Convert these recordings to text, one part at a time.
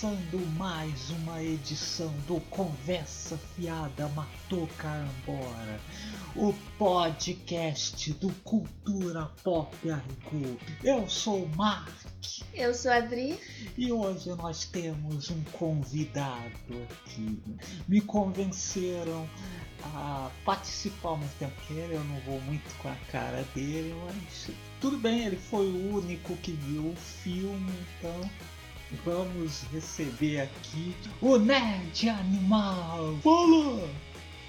Começando mais uma edição do Conversa Fiada Matou Carambora, o podcast do Cultura Pop Arco. Eu sou o Mark Eu sou a Adri. e hoje nós temos um convidado aqui. Me convenceram a participar mesmo tempo que ele, eu não vou muito com a cara dele, mas tudo bem, ele foi o único que viu o filme, então vamos receber aqui o Nerd Animal. Fala!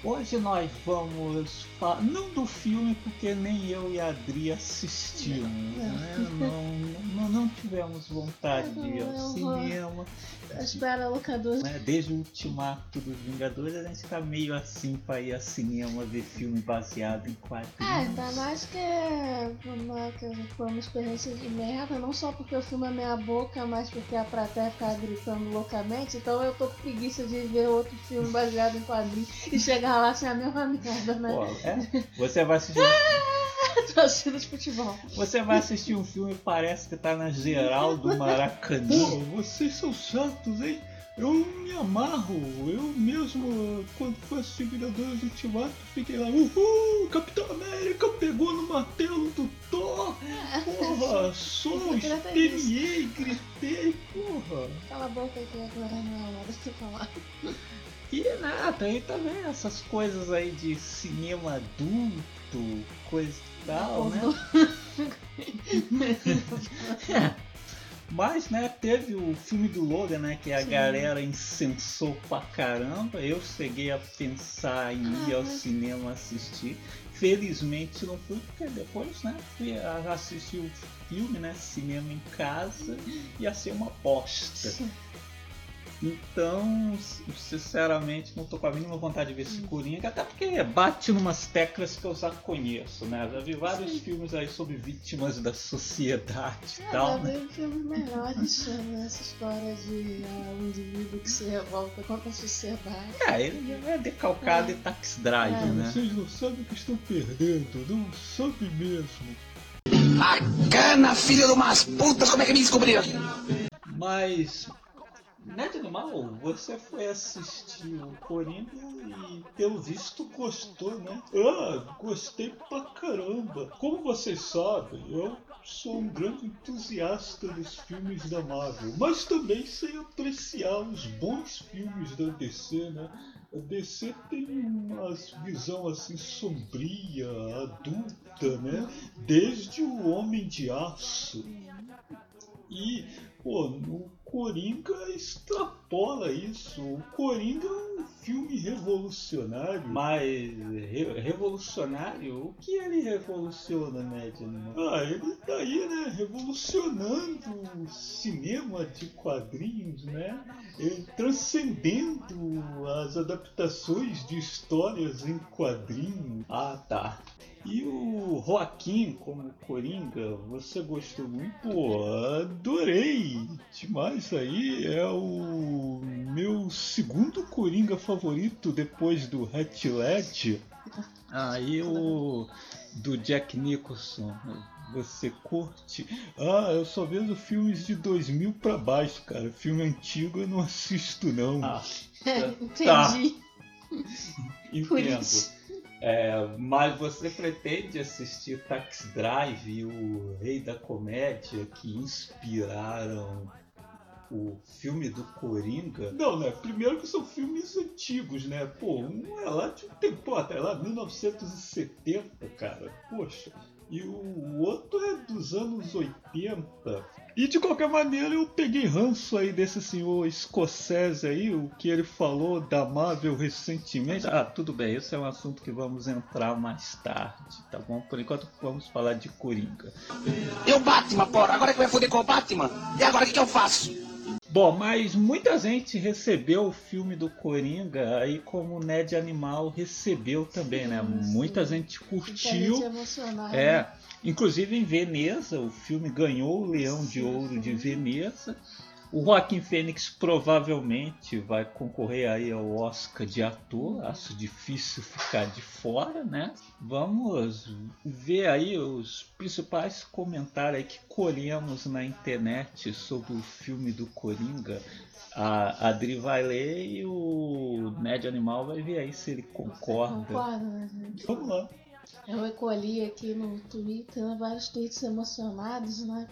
Hoje nós vamos falar, não do filme, porque nem eu e a Adri assistimos, né? Não, não, não tivemos vontade de ir ao Não, não. cinema. Espera, locador. né? Desde o ultimato dos Vingadores, a gente tá meio assim pra ir ao cinema ver filme baseado em É, quadrinhos. ainda mais que, uma, que foi uma experiência de merda, não só porque o filme é meia boca, mas porque a plateia fica gritando loucamente, então eu tô com preguiça de ver outro filme baseado em quadrinhos e chegar a mesma merda, né? Pô, é? Você vai assistir, Torcida de futebol. você vai assistir um filme e parece que tá na geral do Maracanã. Vocês são chatos, hein? Eu me amarro, eu mesmo, quando assistir Vingadores Ultimato, fiquei lá, uhul, Capitão América pegou no martelo do Thor, porra, tem esperneei, gritei, porra. Cala a boca que agora não é hora de você falar. E nada, aí também essas coisas aí de cinema adulto, coisa e tal, né? Mas, né, teve o filme do Logan, né, que a Sim. galera incensou pra caramba. Eu cheguei a pensar em ir ao Ah, cinema assistir. Felizmente não fui, porque depois, né, fui assistir o filme, né, cinema em casa, ia ser uma bosta. Então, sinceramente, não tô com a mínima vontade de ver esse Coringa, até porque bate numas teclas que eu já conheço, né? Já vi vários Sim. filmes aí sobre vítimas da sociedade e É, tal, já né? vi filmes melhores sobre essa história de ah, um indivíduo que se revolta contra a sociedade. É, ele é decalcado É. e taxi drive, É. né? Vocês não sabem o que estão perdendo, não sabem mesmo. Bacana, filho de umas putas, como é que me descobriram? Mas, Nerd Animal, você foi assistir o Coringa e, pelo visto, gostou, né? Ah, gostei pra caramba. Como vocês sabem, eu sou um grande entusiasta dos filmes da Marvel, mas também sei apreciar os bons filmes da DC, né? A DC tem uma visão assim sombria, adulta, né? Desde o Homem de Aço. E, pô, no Coringa extrapola isso. O Coringa é um filme revolucionário. Mas re- revolucionário? O que ele revoluciona, né, Dino? Ah, ele tá aí, né, revolucionando o cinema de quadrinhos, né? Ele transcendendo as adaptações de histórias em quadrinhos. Ah, tá. E o Joaquim como Coringa, você gostou muito? Pô, adorei! Demais aí, é o meu segundo Coringa favorito depois do Heath Ledger. Aí o do Jack Nicholson, você curte? Ah, eu só vejo filmes de 2000 pra baixo, cara. Filme antigo eu não assisto não. Ah, Entendi. Por entendo. isso. É, mas você pretende assistir Taxi Drive e o Rei da Comédia que inspiraram o filme do Coringa? Não, né? Primeiro que são filmes antigos, né? Pô, um é lá de um tempo, até lá 1970, cara. Poxa. E o outro é dos anos 80. E de qualquer maneira eu peguei ranço aí desse senhor escocese aí, o que ele falou da Marvel recentemente. Ah, tudo bem, esse é um assunto que vamos entrar mais tarde, tá bom? Por enquanto vamos falar de Coringa. E o Batman, porra, agora que vai foder com o Batman? E agora o que, que eu faço? Bom, mas muita gente recebeu o filme do Coringa aí como o Ned Animal recebeu também, né? Sim, sim. Muita gente Muita curtiu. gente emocionada. É, inclusive em Veneza, o filme ganhou o Leão de Sim. Ouro de Veneza. O Joaquim Fênix provavelmente vai concorrer aí ao Oscar de ator. Acho difícil ficar de fora, né? Vamos ver aí os principais comentários que colhemos na internet sobre o filme do Coringa. A Adri vai ler e o Ned Animal vai ver aí se ele concorda. Concordo, né, gente? Vamos lá. Eu recolhi aqui no Twitter né, vários tweets emocionados, né?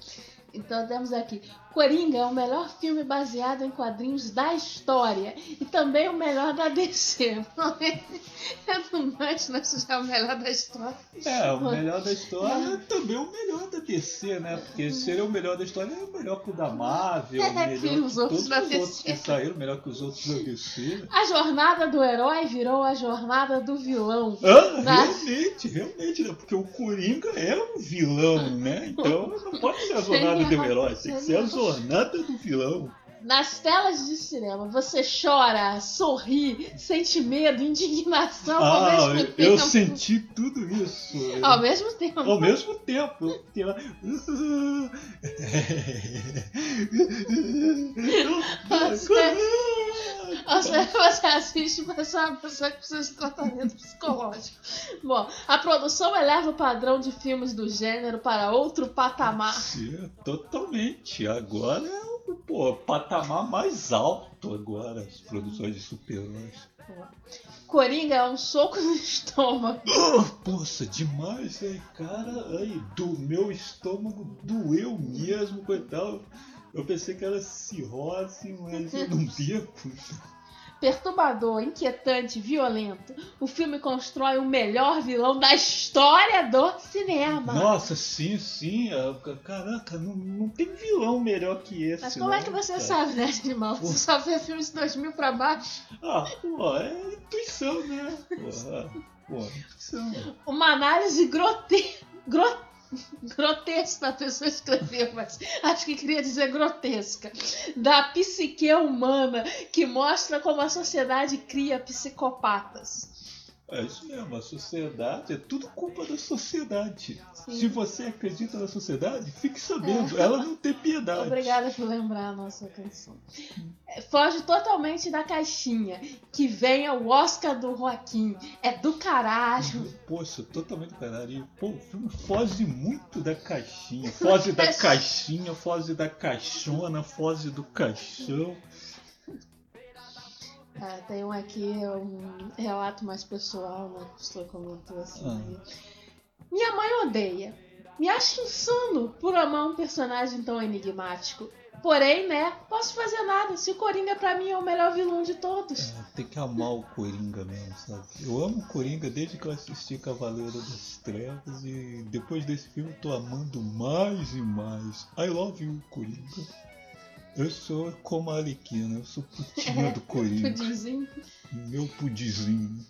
Então temos aqui. Coringa é o melhor filme baseado em quadrinhos da história. E também o melhor da DC. Eu não imagino se já é o melhor da história. É, o melhor da história é também o melhor da DC, né? Porque se ele é o melhor da história, é o melhor que o da Marvel, É, melhor que os outros da os outros DC. que saíram, melhor que os outros da DC. né? A jornada do herói virou a jornada do vilão. Ah, Na- realmente, realmente, né? Porque o Coringa é um vilão, né? Então não pode ser a jornada do herói, tem que ser a jornada do vilão. Nas telas de cinema, você chora, sorri, sente medo, indignação ao Ah, mesmo tempo. eu senti tudo isso. Ao mesmo tempo. Ao mesmo tempo, eu lá. Você, você assiste, mas é uma pessoa que precisa de tratamento psicológico. Bom, a produção eleva o padrão de filmes do gênero para outro patamar. Sim, totalmente. Agora é o pô, patamar mais alto agora, as produções de super-heróis. Coringa é um soco no estômago. Oh, poxa, demais, hein, cara. Ai, do meu estômago doeu mesmo, coitado. Eu pensei que era cirrose, mas eu não devo. Perturbador, inquietante, violento, o filme constrói o melhor vilão da história do cinema. Nossa, sim, sim. ah, Caraca, não, não tem vilão melhor que esse. Mas como é não, que você cara. sabe, né, animal? Você só vê filmes de 2000 pra baixo? Ah, pô, é intuição, né? Porra, pô, intuição. Uma análise grote... gro- grotesca, a pessoa escreveu, mas acho que queria dizer grotesca, da psique humana, que mostra como a sociedade cria psicopatas. É isso mesmo, a sociedade é tudo culpa da sociedade. Sim. Se você acredita na sociedade, fique sabendo, ela não tem piedade. Obrigada por lembrar a nossa canção. É, Foge totalmente da caixinha. Que venha o Oscar do Joaquim. É do caralho. Poxa, totalmente caralho. E, Pô, o filme foge muito da caixinha. Foge da caixinha, foge da caixona, foge do caixão. Ah, tem um aqui, um relato mais pessoal, né? Que pessoa comentou assim. Ah. né? Minha mãe odeia. Me acha insano por amar um personagem tão enigmático. Porém, né, posso fazer nada. Se o Coringa pra mim é o melhor vilão de todos. É, tem que amar o Coringa mesmo, sabe? Eu amo o Coringa desde que eu assisti Cavaleiro das Trevas e depois desse filme eu tô amando mais e mais. I love you, Coringa. Eu sou como a Alequina, eu sou putinha do Coringa. Pudinzinho. Meu pudizinho.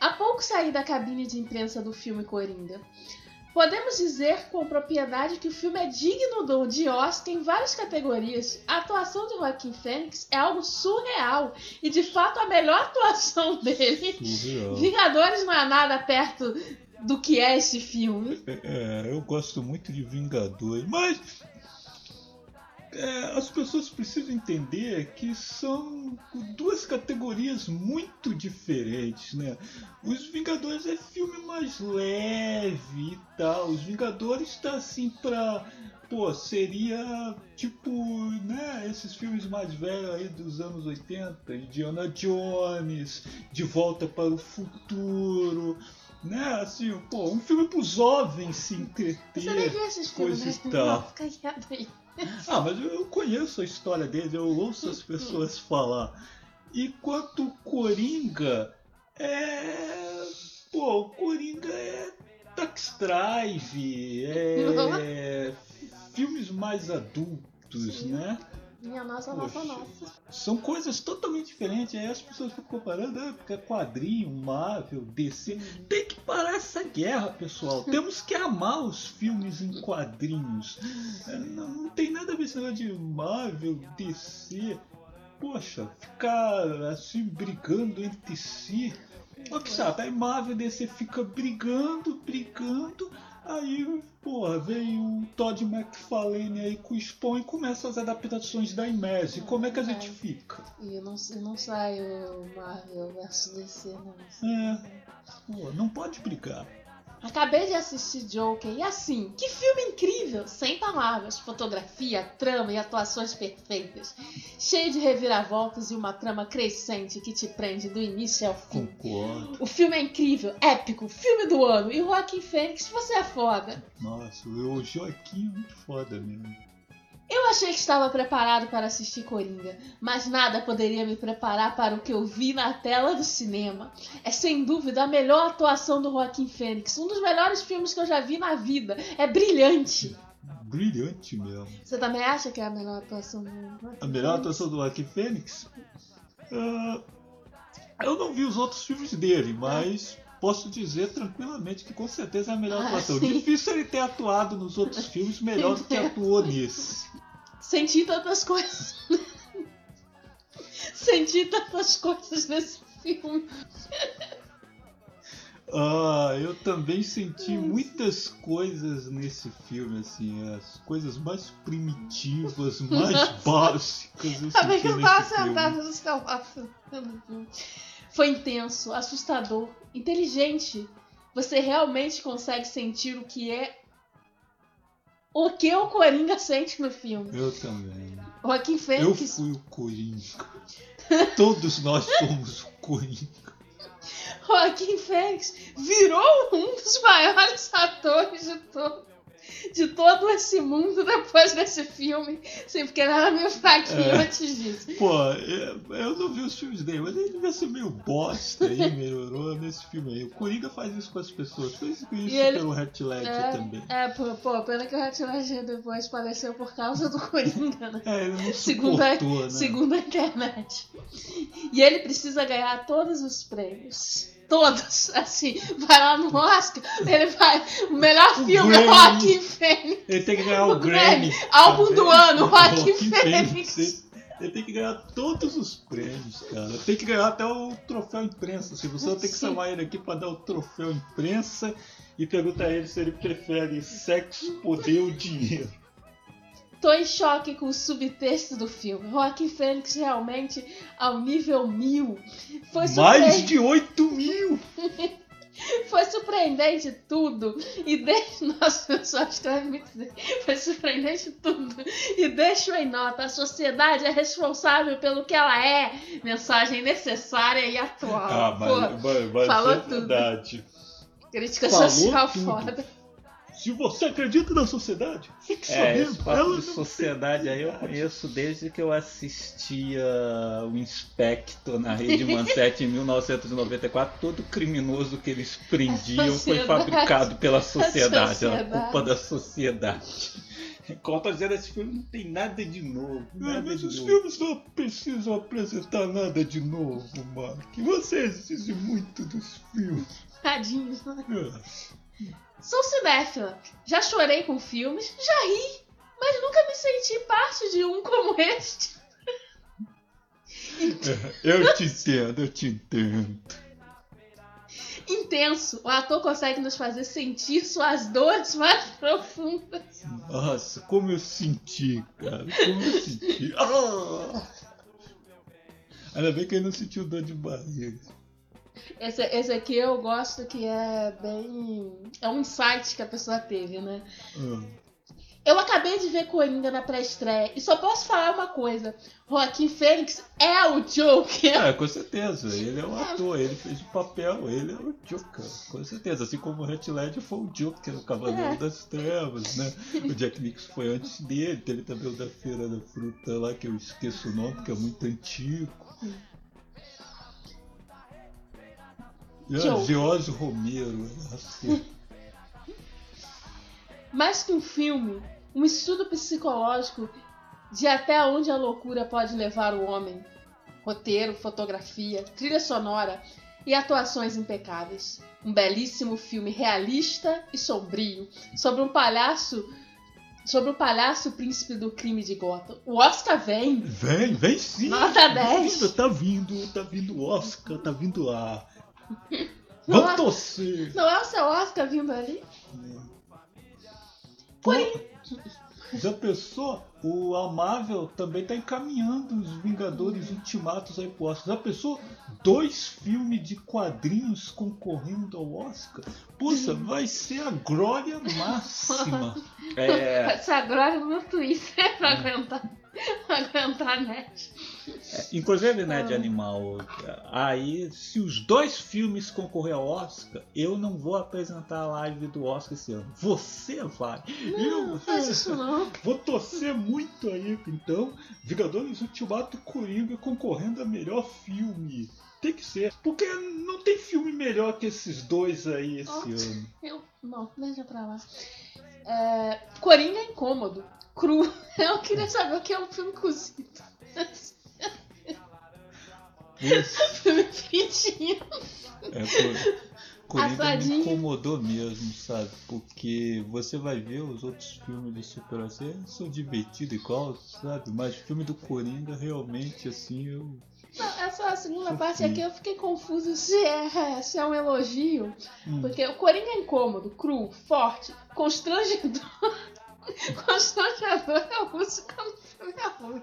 Há pouco saí da cabine de imprensa do filme Coringa. Podemos dizer com propriedade que o filme é digno do- de Oscar em várias categorias. A atuação de Joaquim Fênix é algo surreal e de fato a melhor atuação dele. Surreal. Vingadores não é nada perto do que é esse filme. É, eu gosto muito de Vingadores, mas é, as pessoas precisam entender que são duas categorias muito diferentes, né? Os Vingadores é filme mais leve e tal. Os Vingadores tá assim pra. Pô, seria tipo, né, esses filmes mais velhos aí dos anos 80, Indiana Jones, De Volta para o Futuro, né, assim, pô, um filme para os jovens se entreter. Você nem viu esses filmes, coisa né? tal. Não, fica quieto aí. Ah, mas eu conheço a história dele, eu ouço as pessoas falar. Enquanto o Coringa é. Pô, o Coringa é Tax Drive, é. filmes mais adultos, né? Minha nossa, nossa, Poxa. nossa. São coisas totalmente diferentes. Aí as pessoas ficam comparando, ah, porque é quadrinho, Marvel, DC. Tem que parar essa guerra, pessoal. Temos que amar os filmes em quadrinhos. É, Não, não tem nada a ver negócio de Marvel, DC. Poxa, ficar assim brigando entre si. Olha que chato. Aí Marvel e DC fica brigando, brigando. Aí, porra, vem o Todd McFarlane aí com o Spawn e começa as adaptações da Imagine. Como é que a gente fica? E não, não sai o Marvel vs DC, não. É, pô, não pode brigar. Acabei de assistir Joker e assim, que filme incrível! Sem palavras, fotografia, trama e atuações perfeitas. Cheio de reviravoltas e uma trama crescente que te prende do início ao fim. Concordo. O filme é incrível, épico, filme do ano. E o Joaquim Fênix, você é foda. Nossa, o Joaquim é muito foda mesmo. Eu achei que estava preparado para assistir Coringa, mas nada poderia me preparar para o que eu vi na tela do cinema. É sem dúvida a melhor atuação do Joaquim Fênix, um dos melhores filmes que eu já vi na vida. É brilhante. Brilhante mesmo. Você também acha que é a melhor atuação do Joaquim A melhor Fênix? atuação do Joaquim Fênix? Ah, eu não vi os outros filmes dele, mas posso dizer tranquilamente que com certeza é a melhor Ah, atuação. sim. Difícil ele ter atuado nos outros filmes melhor do que atuou nesse. Senti tantas coisas. Senti tantas coisas nesse filme. Ah, eu também senti muitas coisas nesse filme, assim, as coisas mais primitivas, mais básicas eu Sabe que eu tava sentada no sofá. Foi intenso, assustador, inteligente. Você realmente consegue sentir o que é. O que o Coringa sente no filme. Eu também. Joaquim Eu Fênix. fui o Coringa. Todos nós fomos o Coringa. Joaquim Fênix virou um dos maiores atores de todo, de todo esse mundo depois desse filme. Sim, porque ele era meio fraquinho É. antes disso. Pô, eu, eu não vi os filmes dele, mas ele devia ser meio bosta aí, melhorou nesse filme aí. O Coringa faz isso com as pessoas, fez isso E ele- pelo Heath Ledger também. É, pô, pô, pena que o Heath Ledger depois faleceu por causa do Coringa, né? É, ele não Segundo a, né? segundo a internet. E ele precisa ganhar todos os prêmios. Todos, assim, vai lá no Oscar, ele vai. O melhor O filme é Grammy. Joaquim Fênix. Ele tem que ganhar o O Grammy. Grammy. Álbum do ano, Joaquim Joaquim Fênix. Ele, ele tem que ganhar todos os prêmios, cara. Tem que ganhar até o troféu imprensa. Se você tem que chamar ele aqui pra dar o troféu imprensa e perguntar a ele se ele prefere sexo, poder ou dinheiro. Tô em choque com o subtexto do filme. Joaquim Fênix realmente ao nível mil. Foi, Mais de 8 mil! Foi surpreendente tudo. E deixa. Nossa, eu só escreve me dizer. Foi surpreendente tudo. E deixo em nota: a sociedade é responsável pelo que ela é. Mensagem necessária e atual. Ah, Pô, mas, mas, mas falou é tudo. verdade. crítica falou social tudo. foda. Se você acredita na sociedade, fique É, sabendo. esse papo ela de sociedade aí eu conheço desde que eu assistia o Inspector na Rede Manchete em 1994. Todo criminoso que eles prendiam foi fabricado pela sociedade, era sociedade. culpa da sociedade. Tô dizendo, esse filme não tem nada de novo. É, Nada mas de os novo. filmes não precisam apresentar nada de novo, Mark. Você exige muito dos filmes. Tadinho. É. Sou cinéfila. Já chorei com filmes, já ri, mas nunca me senti parte de um como este. Eu te entendo, eu te entendo. Intenso, o ator consegue nos fazer sentir suas dores mais profundas. Nossa, como eu senti, cara. Como eu senti. Ah! Ainda bem que ele não sentiu dor de barriga. Esse, esse aqui eu gosto que é bem. É um insight que a pessoa teve, né? Ah. Eu acabei de ver Coringa na pré-estreia e só posso falar uma coisa: Joaquim Fênix é o Joker. É, com certeza. Ele é um ator, ele fez o papel, ele é o Joker. Com certeza. Assim como o Heath Ledger foi o Joker, o Cavaleiro É. das Trevas, né? O Jack Nicholson foi antes dele. Teve também o da Feira da Fruta lá, que eu esqueço o nome, que é muito antigo. A. George Romero, assim. Mais que um filme, um estudo psicológico de até onde a loucura pode levar o homem. Roteiro, fotografia, trilha sonora e atuações impecáveis. Um belíssimo filme realista e sombrio sobre um palhaço sobre o palhaço príncipe do crime de Gotham. O Oscar vem. Vem, vem sim. Nota 10. Vindo, tá vindo, tá vindo o Oscar, tá vindo lá. Vamos é- torcer. Não é o seu Oscar vindo ali? Pô, já pensou? O Amável também tá encaminhando os Vingadores Ultimatos aí pro Oscar. Já pensou? Dois filmes de quadrinhos concorrendo ao Oscar? Poxa, vai ser a glória máxima. É, Essa agora no meu Twitter pra aguentar. Pra aguentar a net. Inclusive, né, de animal. Aí, se os dois filmes concorrer ao Oscar, eu não vou apresentar a live do Oscar esse ano. Você vai. eu Não faz isso não. vou torcer muito aí. Então, Vingadores Ultimato Coringa concorrendo a melhor filme. Tem que ser. Porque não tem filme melhor que esses dois aí esse Nossa. ano. Eu, não, deixa pra lá. É, Coringa é incômodo. Cru. Eu queria saber o que é um filme cozido. Filme fritinho. é, Co- Coringa me incomodou mesmo, sabe? Porque você vai ver os outros filmes do Super assim, são divertidos igual, sabe? Mas o filme do Coringa realmente assim eu. Não, essa segunda Sofri. parte aqui eu fiquei confusa se é, se é um elogio. Hum. Porque o Coringa é incômodo, cru, forte, constrangedor. constrangedor é música no filme é ruim.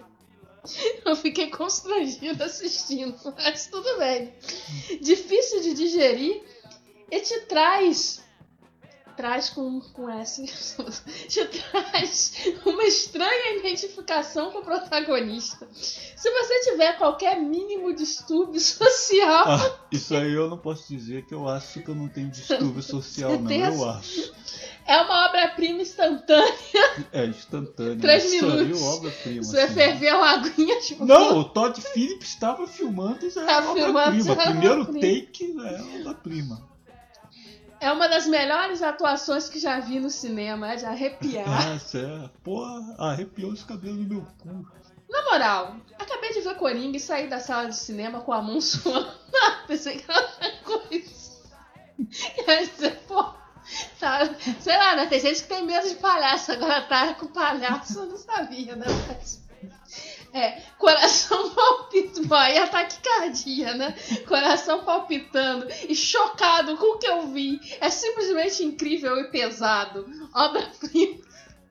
Eu fiquei constrangida assistindo, mas tudo bem. Difícil de digerir e te traz. Traz com, com S. te traz uma estranha identificação com o protagonista. Se você tiver qualquer mínimo distúrbio social. Ah, isso aí eu não posso dizer que eu acho que eu não tenho distúrbio social, não. Eu acho. É uma obra-prima instantânea. É instantâneo. Três aí minutos. é obra-prima. Você vai assim. ferver uma aguinha, tipo. Não, o Todd Phillips estava filmando e já Tá é filmando, obra-prima. é Primeiro take é obra-prima. É uma das melhores atuações que já vi no cinema. É de arrepiar. Nossa, é. Porra, arrepiou os cabelos do meu cu. Na moral, acabei de ver Coringa e sair da sala de cinema com a mão suando. Pensei que era outra coisa. E aí você, pô. Tá, sei lá, né? Tem gente que tem medo de palhaço. Agora tá com palhaço, eu não sabia, né? É, coração palpitando. Aí é taquicardia, né? Coração palpitando e chocado com o que eu vi. É simplesmente incrível e pesado. Obra-prima.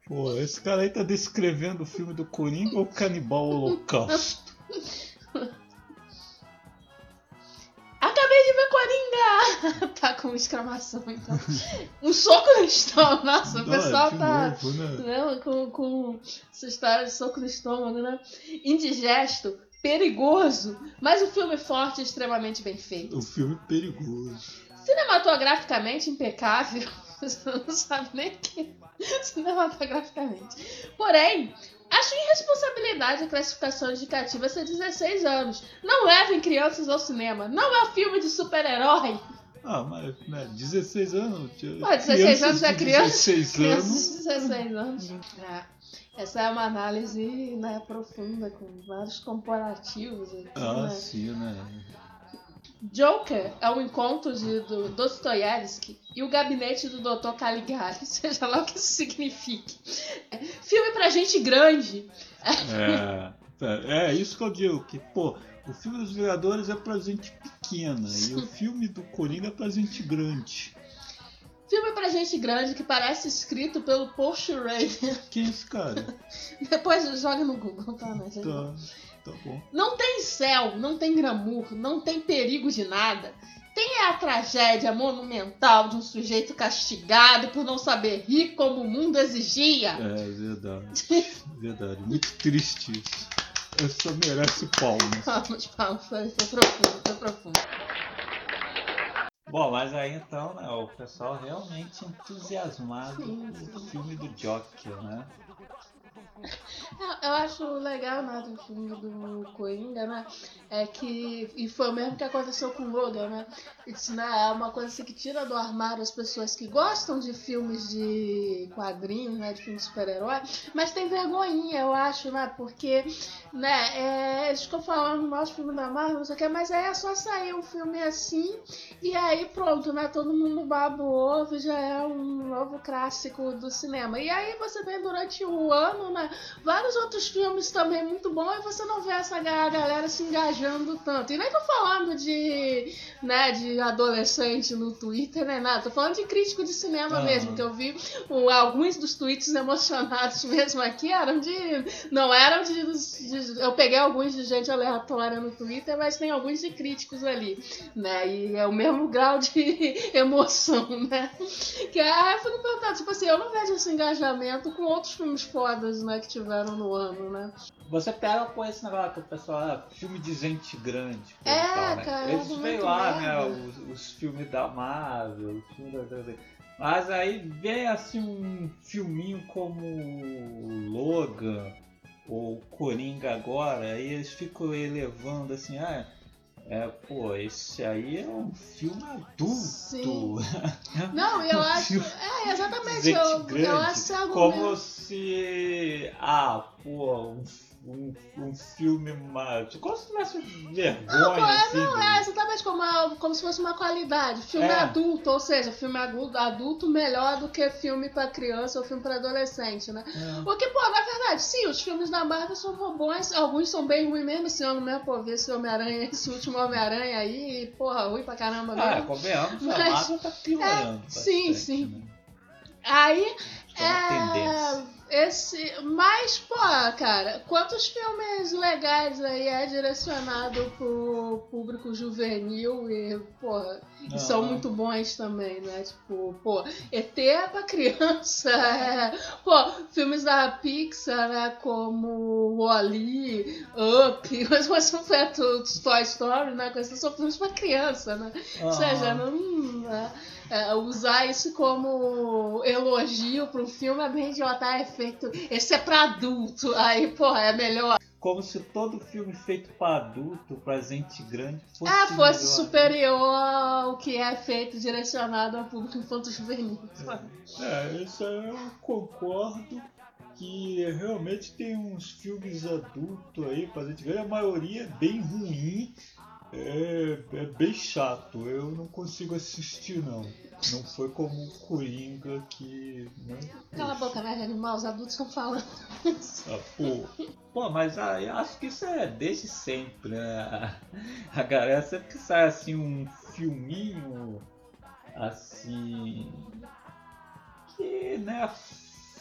Pô, esse cara aí tá descrevendo o filme do Coringa ou Canibal Holocausto? tá com exclamação, então. Um soco no estômago. Nossa, o pessoal de tá. novo, né? né, com, com essa história de soco no estômago, né? Indigesto, perigoso, mas o filme forte e extremamente bem feito. O filme perigoso. Cinematograficamente impecável. Você não sabe nem o que. é Cinematograficamente. Porém, acho irresponsabilidade a classificação indicativa ser 16 anos. Não levem crianças ao cinema. Não é um filme de super-herói. Ah, mas né, 16 anos. Pô, 16 anos é criança. 16 Crianças anos. de 16 anos. É. Essa é uma análise né, profunda, com vários comparativos. aqui, Ah, né? sim, né? Joker é um encontro de, do Dostoiévski e o gabinete do Dr. Caligari, seja lá o que isso signifique. Filme pra gente grande. É, é, é isso que eu digo, que, pô, o filme dos Vingadores é pra gente pequena e o filme do Coringa é pra gente grande. Filme pra gente grande que parece escrito pelo Paul Schrader. Quem é esse cara? Depois joga no Google, tá, né? Tá, tá bom. Não tem céu, não tem glamour, não tem perigo de nada. Tem a tragédia monumental de um sujeito castigado por não saber rir como o mundo exigia. É verdade. Verdade. Muito triste isso. Essa merece palmas. Palmas, palmas, foi, foi profundo, foi profundo. Bom, mas aí então, né, o pessoal realmente entusiasmado Sim, com o sim. filme do Joker, né? Eu, acho legal né, do filme do Coringa, né? É que. E foi o mesmo que aconteceu com o Logan, né? Isso né, é uma coisa assim, que tira do armário as pessoas que gostam de filmes de quadrinhos, né? De filmes de super-herói, mas tem vergonhinha, eu acho, né? Porque, né, é, eles ficam falando do nosso filme da Marvel, não sei o que, mas aí é só sair um filme assim e aí pronto, né? Todo mundo baba o ovo já é um novo clássico do cinema. E aí você tem durante o ano, Vários outros filmes também muito bons e você não vê essa ga- galera se engajando tanto. E nem tô falando de, né, de adolescente no Twitter, nem nada. Tô falando de crítico de cinema Aham. mesmo, que eu vi o- alguns dos tweets emocionados mesmo aqui eram de. Não eram de, de- Eu peguei alguns de gente aleatória no Twitter, mas tem alguns de críticos ali, né? E é o mesmo grau de emoção, né? Que aí eu fico perguntando, tipo assim, eu não vejo esse engajamento com outros filmes fodas, né, que tiveram no ano, né? Você pega com esse negócio que o pessoal, ah, filme de gente grande. É, e tal, né? cara, Eles é veem muito lá, né, os, os filmes da Marvel, os filmes da... Mas aí vem assim um filminho como Logan ou Coringa agora, aí eles ficam elevando assim, ah, é, pô, esse aí é um filme adulto. Sim. Não, eu Um acho. É, exatamente. Eu, eu acho esse Como argumento. se. Ah, pô, um, um, um filme mais. Como se tivesse vergonha, Não, é, assim. não, é exatamente como, a- como se fosse uma qualidade. Filme É. adulto, ou seja, filme adulto, melhor do que filme pra criança ou filme pra adolescente, né? É. Porque, pô, na verdade, sim, os filmes da Marvel são bons, alguns são bem ruins mesmo esse ano mesmo, pô, ver esse Homem-Aranha, esse último Homem-Aranha aí, porra, ruim pra caramba Ah, mesmo. convenhamos, a Mas- Marvel tá piorando. É, sim, bastante, sim. Né? Aí, é uma tendência. Esse, mas, pô, cara, quantos filmes legais aí é direcionado pro público juvenil e, porra, e são muito bons também, né? Tipo, pô, ET é pra criança, é, pô, filmes da Pixar, né, como Wall-E, Up, mas você não foi Toy Story, né, coisas são filmes pra criança, né? Ou seja, não, é, é, usar isso como elogio pro filme é bem idiota. É feito. Esse é pra adulto. Aí, porra, é melhor. Como se todo filme feito pra adulto, pra gente grande, fosse. Ah, fosse melhor. superior ao que é feito direcionado ao público infanto-juvenil. É, isso aí eu concordo que realmente tem uns filmes adultos aí pra gente ver, a maioria é bem ruim, é, é bem chato, eu não consigo assistir não. Não foi como o Coringa que. Né, Cala a boca, né, animal? Os adultos estão falando. ah, pô, Pô, mas ah, eu acho que isso é desde sempre, né? A galera sempre que sai assim um filminho assim que né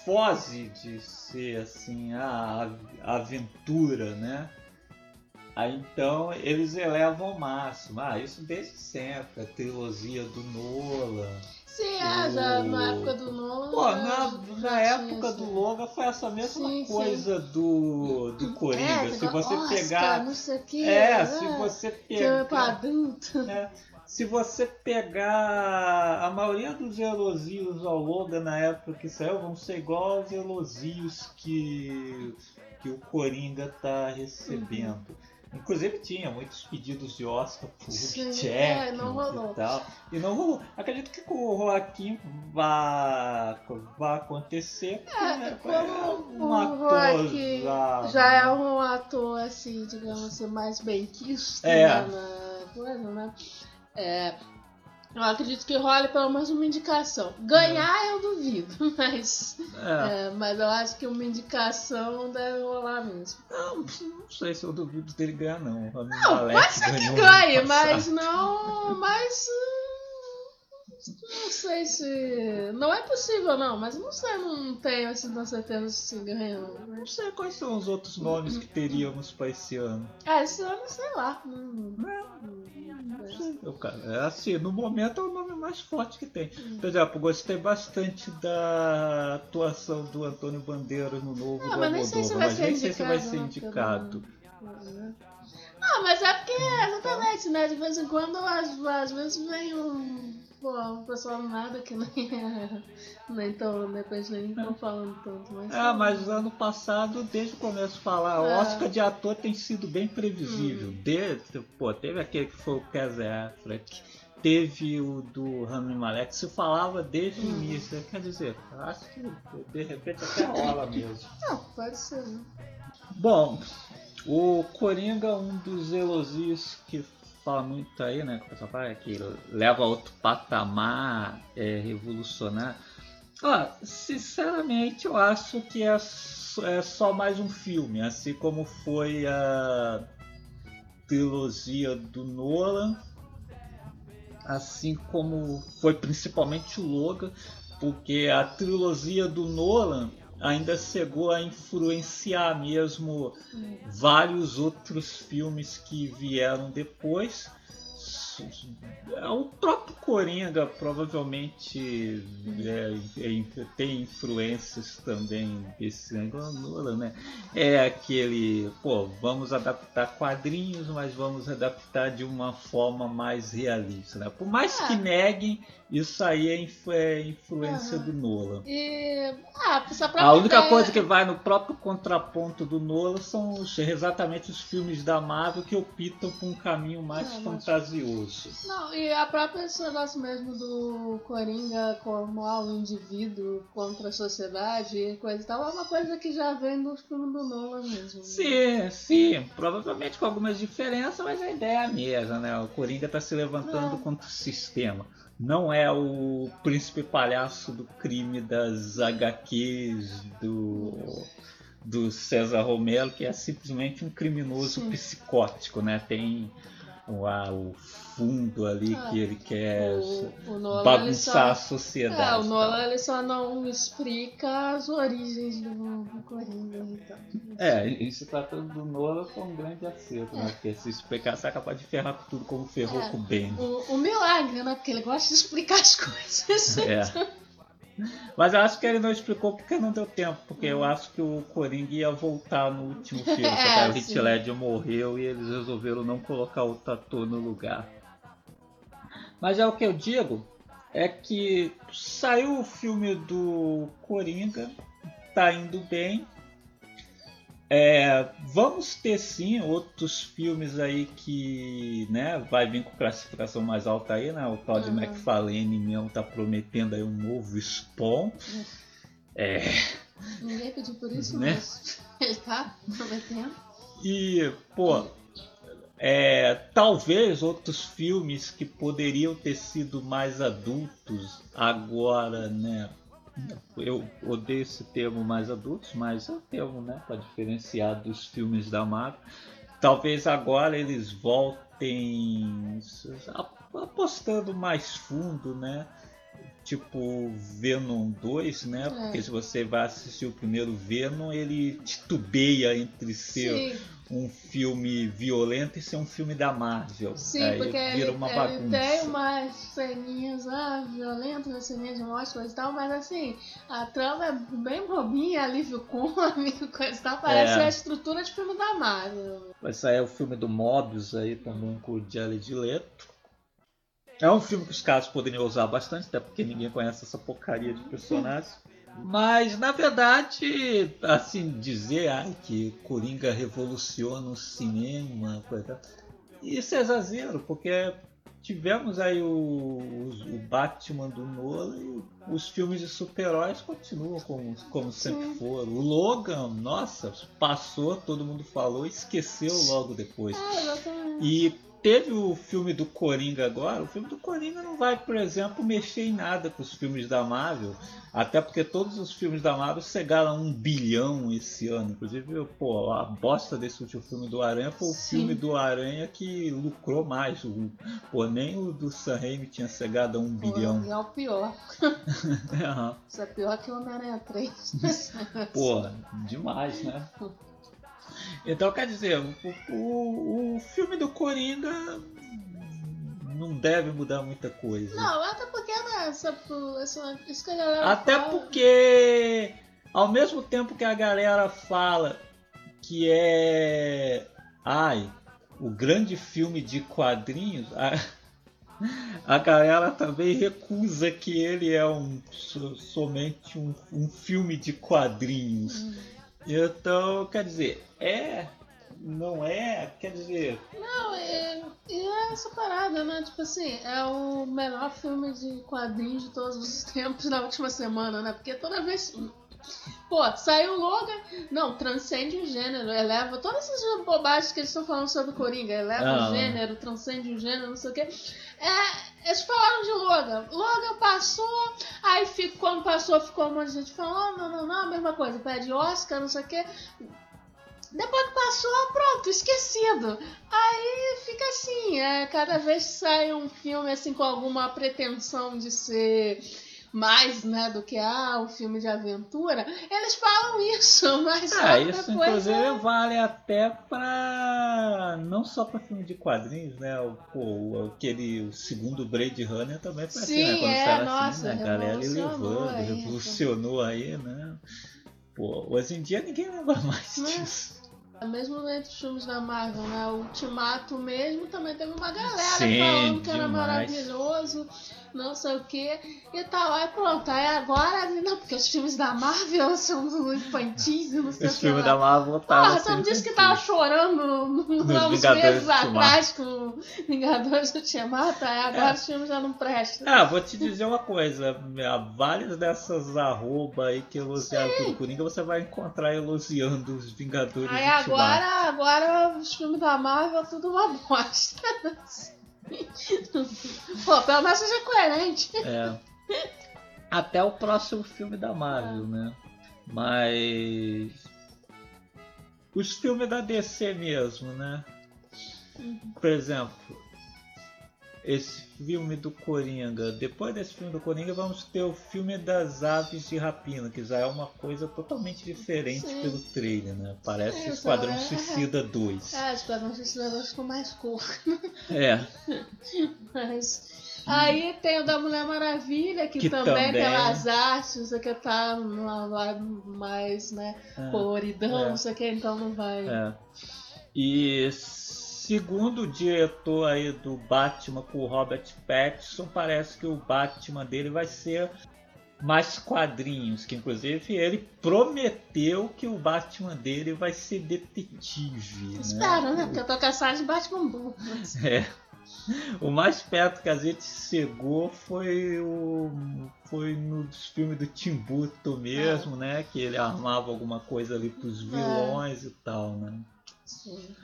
foge de ser assim a a aventura, né? Aí então eles elevam ao máximo. Ah, isso desde sempre, a trilogia do Nolan. Sim, é, já na época do Nolan. Pô, na, na época do Logan foi essa mesma Sim, sim. coisa do, do Coringa. É, se você Oscar, pegar. Não sei o que, É, se você Filme pra pegar. adulto. é, se você pegar a maioria dos elogios ao Logan na época que saiu, vão ser igual aos elogios que, que o Coringa tá recebendo. Inclusive tinha muitos pedidos de Oscar por Jack é, não rolou. e tal. E não rolou. Acredito que com o Joaquim vai, vai acontecer. É, é como um o ator já, já é um ator, assim, digamos assim, mais bem quisto É. né, na coisa, né? É, eu acredito que role pelo menos uma indicação. Ganhar eu duvido, mas, É. é, mas eu acho que uma indicação deve rolar mesmo. Não, não sei se eu duvido dele ganhar, não. Não, Alex pode ser que ganhe, passado. mas não. Mas. Hum, Não sei se. Não é possível, não, mas não sei, não tenho assim, com certeza se ganha. não. Não sei quais são os outros nomes que teríamos pra esse ano. Ah, esse ano, sei lá. Hum, Não sei, eu, cara. É assim, no momento é o nome mais forte que tem. Por exemplo, gostei bastante da atuação do Antônio Bandeiras no novo Ah, do mas nem sei se vai ser sei se vai indicado, ser né, indicado. Não, mas é porque, exatamente, né? De vez em quando, às, às vezes vem um. Pô, o pessoal nada que nem, nem tão, depois nem estão falando tanto. Mas, Ah, mas ano passado, desde o começo, falar, o É. Oscar de ator tem sido bem previsível. Hum. Desde, pô, teve aquele que foi o Casey Affleck, teve o do Rami Malek, se falava desde o Hum. início. Quer dizer, acho que de repente até rola mesmo. Não, pode ser, né? Bom, o Coringa, um dos elogios que fala muito aí, né? Que o pessoal fala que leva a outro patamar, é revolucionário. Ó, sinceramente, eu acho que é, é só mais um filme, assim como foi a trilogia do Nolan, assim como foi principalmente o Logan, porque a trilogia do Nolan ainda chegou a influenciar mesmo vários outros filmes que vieram depois. O próprio Coringa provavelmente é, é, tem influências também desse Nolan, né? É aquele, pô, vamos adaptar quadrinhos, mas vamos adaptar de uma forma mais realista, né? Por mais que É. neguem, isso aí é, influ- é influência Aham. do Nolan. E. Ah, A única ideia- coisa que vai no próprio contraponto do Nolan são os- exatamente os filmes da Marvel que optam por um caminho mais É, fantasioso. Não, e a própria esse negócio mesmo do Coringa como ah, o indivíduo contra a sociedade e coisa e tal, é uma coisa que já vem dos filmes do Nolan mesmo. né? Sim, sim, provavelmente com algumas diferenças, mas a ideia é a mesma, né? O Coringa está se levantando É. contra o sistema. Não é o príncipe palhaço do crime das HQs do, do César Romero, que é simplesmente um criminoso Sim. psicótico, né? Tem o, a- o fundo ali Ah, que ele quer O, o bagunçar a só, sociedade. é, o e Nolan ele só não explica as origens do, do Coringa e tal. É, e se tratando do Nolan foi um grande acerto, né? É. Porque se explicar, você é capaz de ferrar com tudo como ferrou É. com o Ben. O, o milagre, né? Porque ele gosta de explicar as coisas. É. Mas eu acho que ele não explicou porque não deu tempo, porque eu acho que o Coringa ia voltar no último filme, É, o. Ledger morreu e eles resolveram não colocar outro ator no lugar. Mas é o que eu digo, é que saiu o filme do Coringa, tá indo bem. É, vamos ter sim outros filmes aí que né, vai vir com classificação mais alta aí, né? O Todd Uhum. McFarlane mesmo tá prometendo aí um novo Spawn. É, Ninguém pediu por isso, Né? mas ele tá prometendo. E, pô, é, talvez outros filmes que poderiam ter sido mais adultos agora, né? Eu odeio esse termo mais adultos, mas é o termo, né? Para diferenciar dos filmes da Marvel. Talvez agora eles voltem apostando mais fundo, né? Tipo Venom 2, né? Porque É. se você vai assistir o primeiro Venom, ele titubeia entre ser Sim, um filme violento e ser um filme da Marvel. sim Aí porque vira ele, uma ele bagunça. tem umas ceninhas ah, violentas, umas ceninhas de morte, coisa e tal, mas assim, a trama é bem bobinha, alívio cômico, coisa e tal, parece É. a estrutura de filme da Marvel. Vai sair o filme do Mobius aí também com o Jared Leto. É um filme que os caras poderiam usar bastante, até porque ninguém conhece essa porcaria de personagem. Mas na verdade, assim, dizer ai, que Coringa revoluciona o cinema, coisa, isso é exagero, porque tivemos aí o, o Batman do Nolan e os filmes de super-heróis continuam como, como sempre foram. O Logan, nossa, passou, todo mundo falou, esqueceu logo depois. É, exatamente. E teve o filme do Coringa agora. O filme do Coringa não vai, por exemplo, mexer em nada com os filmes da Marvel. Até porque todos os filmes da Marvel chegaram a um bilhão esse ano. Inclusive, pô, a bosta desse último filme do Aranha foi o Sim. filme do Aranha que lucrou mais. O, pô, nem o do Sam Raimi tinha chegado a um bilhão. É o pior. Aham. Isso é pior que o Homem-Aranha 3. Pô, demais, né? Então, quer dizer, o, o, o filme do Coringa não deve mudar muita coisa. Não, até porque, né, essa, essa, isso que a galera Até fala- porque, ao mesmo tempo que a galera fala que é. Ai, o grande filme de quadrinhos. a- a galera também recusa que ele é um so- somente um, um filme de quadrinhos. Então, quer dizer, é, não é, quer dizer, Não, e, e é essa parada, né? Tipo assim, é o melhor filme de quadrinhos de todos os tempos na última semana, né? Porque toda vez. Pô, saiu Logan. Não, transcende o gênero, eleva todas essas bobagens que eles estão falando sobre Coringa. Eleva Ah. o gênero, transcende o gênero, não sei o quê. É, eles falaram de Logan. Logan passou, aí fico, quando passou, ficou um monte de gente falando, não, não, não, a mesma coisa, pede Oscar, não sei o quê. Depois que passou, pronto, esquecido. Aí fica assim, é, cada vez que sai um filme assim com alguma pretensão de ser mais né, do que ah, um filme de aventura, eles falam isso, mas ah, isso coisa- inclusive vale até pra. não só pra filme de quadrinhos, né? O, pô, o- aquele o segundo Blade Runner também foi assim, Sim, né? Quando é, saiu nossa, assim, né? a galera levando, revolucionou aí, né? Pô, hoje em dia ninguém lembra mais Né? disso. Mesmo entre os filmes da Marvel, né? O Ultimato mesmo também teve uma galera Sim, falando que era demais. maravilhoso, não sei o que, e tal. Aí pronto, aí agora, não, porque os filmes da Marvel são infantis, e não sei o que. filme lá. da Marvel tava Porra, você disse que tava chorando uns meses do atrás com Vingadores do Ultimato, aí agora É. os filmes já não prestam. Ah, vou te dizer uma coisa, várias dessas arroba aí que elogiaram tudo Coringa, você vai encontrar elogiando os Vingadores Aí Ultimato. agora, agora os filmes da Marvel tudo uma bosta. Pô, pelo menos seja coerente. É. Até o próximo filme da Marvel, né? Mas. Os filmes da DC mesmo, né? Por exemplo, esse filme do Coringa. Depois desse filme do Coringa, vamos ter o filme das Aves de Rapina, que já é uma coisa totalmente diferente Sim. pelo trailer, né? Parece Sim, Esquadrão é- Suicida 2. É, Esquadrão Suicida ficou mais cor. É. Mas. Aí tem o da Mulher Maravilha, que, Que também, também- pelas artes, isso aqui tá numa vibe mais, né, é. coloridão, É. isso aqui, então não vai. É. E segundo o diretor aí do Batman com o Robert Pattinson, parece que o Batman dele vai ser mais quadrinhos, que inclusive ele prometeu que o Batman dele vai ser detetive. Espero, né? né? Porque eu tô cansada de Batman burro. É. O mais perto que a gente chegou foi o foi nos filmes do Tim Burton mesmo, né? Que ele armava alguma coisa ali pros vilões e tal, né? Sim.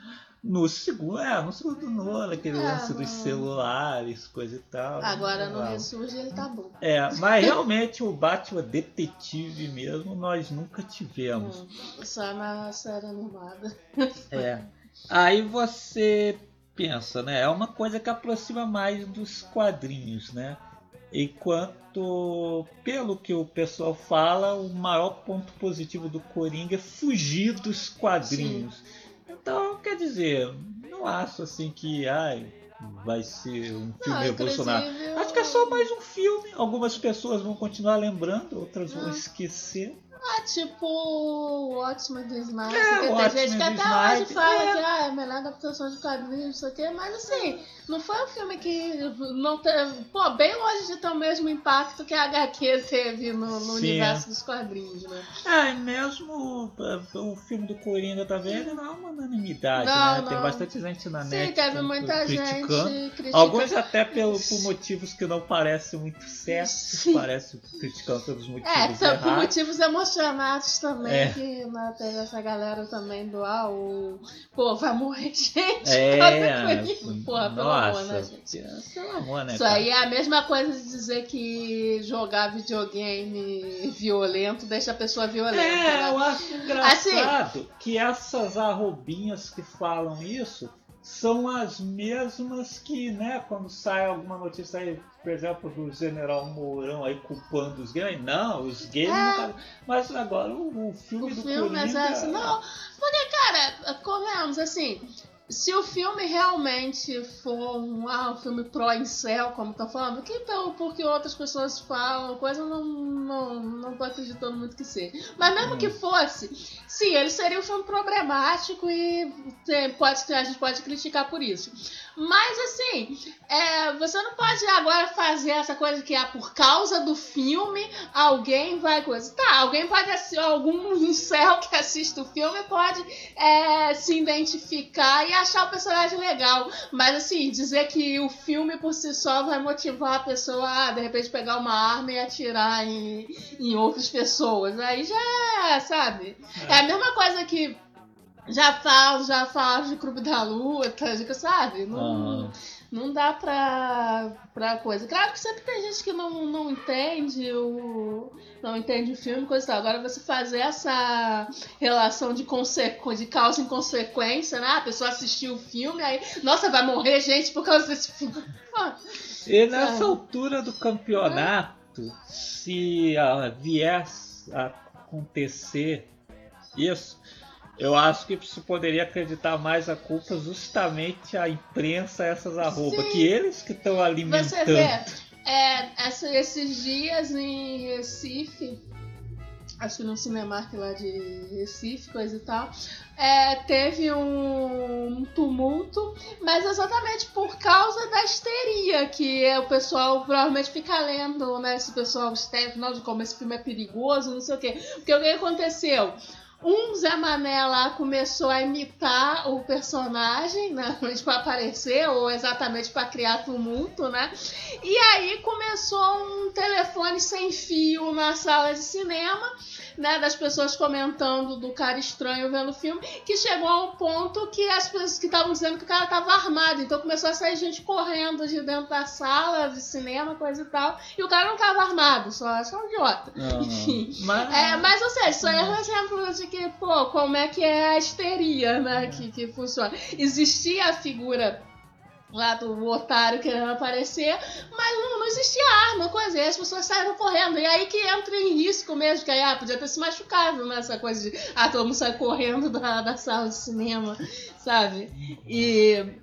No segundo, é, no segundo do Nolan, aquele É, lance dos celulares, coisa e tal. Agora no. Ressurge ele tá bom. É, mas realmente o Batman detetive mesmo nós nunca tivemos. Hum, Só na série animada. É. Aí você pensa, né? É uma coisa que aproxima mais dos quadrinhos, né? Enquanto, pelo que o pessoal fala, o maior ponto positivo do Coringa é fugir dos quadrinhos. Então, quer dizer, não acho assim que ai, vai ser um filme revolucionário. inclusive, Acho que é só mais um filme. Algumas pessoas vão continuar lembrando, outras vão esquecer. Ah, tipo o Watchmen do Snyder. É, que tem gente que até Snyder, hoje fala é. que ah, é a melhor adaptação de quadrinhos, não sei o quê, mas assim, não foi um filme que não teve. Pô, bem longe de ter o mesmo impacto que a HQ teve no, no universo dos quadrinhos, né? É, e mesmo o filme do Coringa também, ele não é uma unanimidade, Não, né? Tem não. bastante gente na Sim, net teve muita criticando. gente criticando. Alguns até pelo, por motivos que não parecem muito certos, parecem criticando pelos motivos É, então, por errados. motivos emocionados também, É. que né, teve essa galera também do ah, o. Pô, vai morrer gente. É, Porra, pelo amor, né, gente? pelo amor, né, Isso cara? aí é a mesma coisa de dizer que jogar videogame violento deixa a pessoa violenta. É, eu né? acho engraçado que essas arrobinhas que falam isso são as mesmas que, né, quando sai alguma notícia aí, por exemplo, do General Mourão aí culpando os gays. Não, os gays É. nunca... Mas agora o, o O filme do filme, Coringa... mas é assim, não. Porque, cara, convenhamos, assim, se o filme realmente for um, ah, um filme pró-incel, como estão falando, que então, porque outras pessoas falam, coisa, eu não, não, não tô acreditando muito que seja. Mas mesmo que fosse, sim, ele seria um filme problemático e tem, pode, a gente pode criticar por isso. Mas assim, é, você não pode agora fazer essa coisa que é por causa do filme alguém vai coisa. Tá, alguém pode assistir, algum incel que assiste o filme pode é, se identificar e achar o personagem legal. Mas assim, dizer que o filme por si só vai motivar a pessoa a de repente pegar uma arma e atirar em, em outras pessoas. Aí já é, sabe? É a mesma coisa que já falo, já falo de Clube da Luta, sabe? Não, Aham. Não dá pra, pra coisa. Claro que sempre tem gente que não, não entende o. não entende o filme, coisa e tal. Agora você fazer essa relação de, consequ... de causa e consequência, né? A pessoa assistiu o filme, aí, nossa, vai morrer gente por causa desse filme. Ah, E nessa Sabe? altura do campeonato, se ah, vier a acontecer isso, eu acho que se poderia acreditar mais a culpa justamente à imprensa, essas arrobas, que eles que estão Você alimentando. vê, é, essa- esses dias em Recife, acho que no Cinemark lá de Recife, coisa e tal, é, teve um, um tumulto, mas exatamente por causa da histeria, que é, o pessoal provavelmente fica lendo, né? Esse pessoal histérico, não, de como esse filme é perigoso, não sei o quê. Porque o que aconteceu? Um Zé Mané lá começou a imitar o personagem, né? Pra aparecer, ou exatamente para criar tumulto, né? E aí começou um telefone sem fio na sala de cinema, né? Das pessoas comentando do cara estranho vendo o filme, que chegou ao ponto que as pessoas que estavam dizendo que o cara tava armado. Então começou a sair gente correndo de dentro da sala de cinema, coisa e tal. E o cara não tava armado, só, só um idiota. Enfim. Mas, É, mas, ou seja, isso aí é um exemplo de que, pô, como é que é a histeria, né? Que, que funciona. Existia a figura lá do otário querendo aparecer, mas não, não existia arma, coisa, e as pessoas saíram correndo. E aí que entra em risco mesmo, que aí, ah, podia ter se machucado nessa coisa de, ah, todo mundo sai correndo da, da sala de cinema, sabe? E.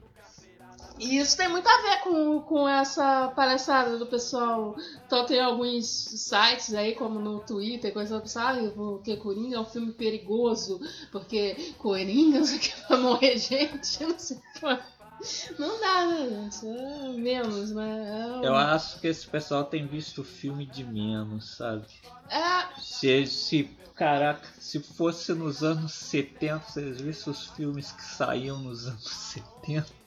E isso tem muito a ver com, com essa palhaçada do pessoal. Então tem alguns sites aí, como no Twitter, coisa do sabe, porque Coringa é um filme perigoso, porque Coringa não sei o que vai morrer gente, não sei pô. Não dá, né? É menos, né? É um- eu acho que esse pessoal tem visto filme de menos, sabe? É, Se, se, caraca, se fosse nos anos 70, vocês vissem os filmes que saíam nos anos 70.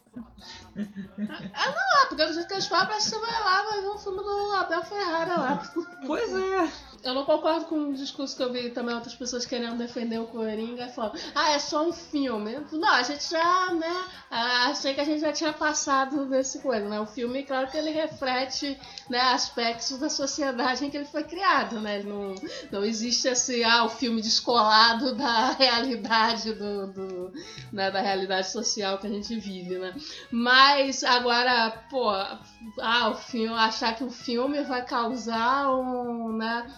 Ah, porque do jeito que eles falam, parece que você vai lá, vai ver um filme do Abel Ferrara lá. Pois é. Eu não concordo com o discurso que eu vi também outras pessoas querendo defender o Coringa e falando, ah, é só um filme. Não, a gente já, né? Achei que a gente já tinha passado desse coisa, né? O filme, claro que ele reflete né, aspectos da sociedade em que ele foi criado, né? Ele não, não existe esse, ah, o filme descolado da realidade do, do- né, da realidade social que a gente vive, né? Mas agora, pô, ah, o filme, achar que o filme vai causar um, né?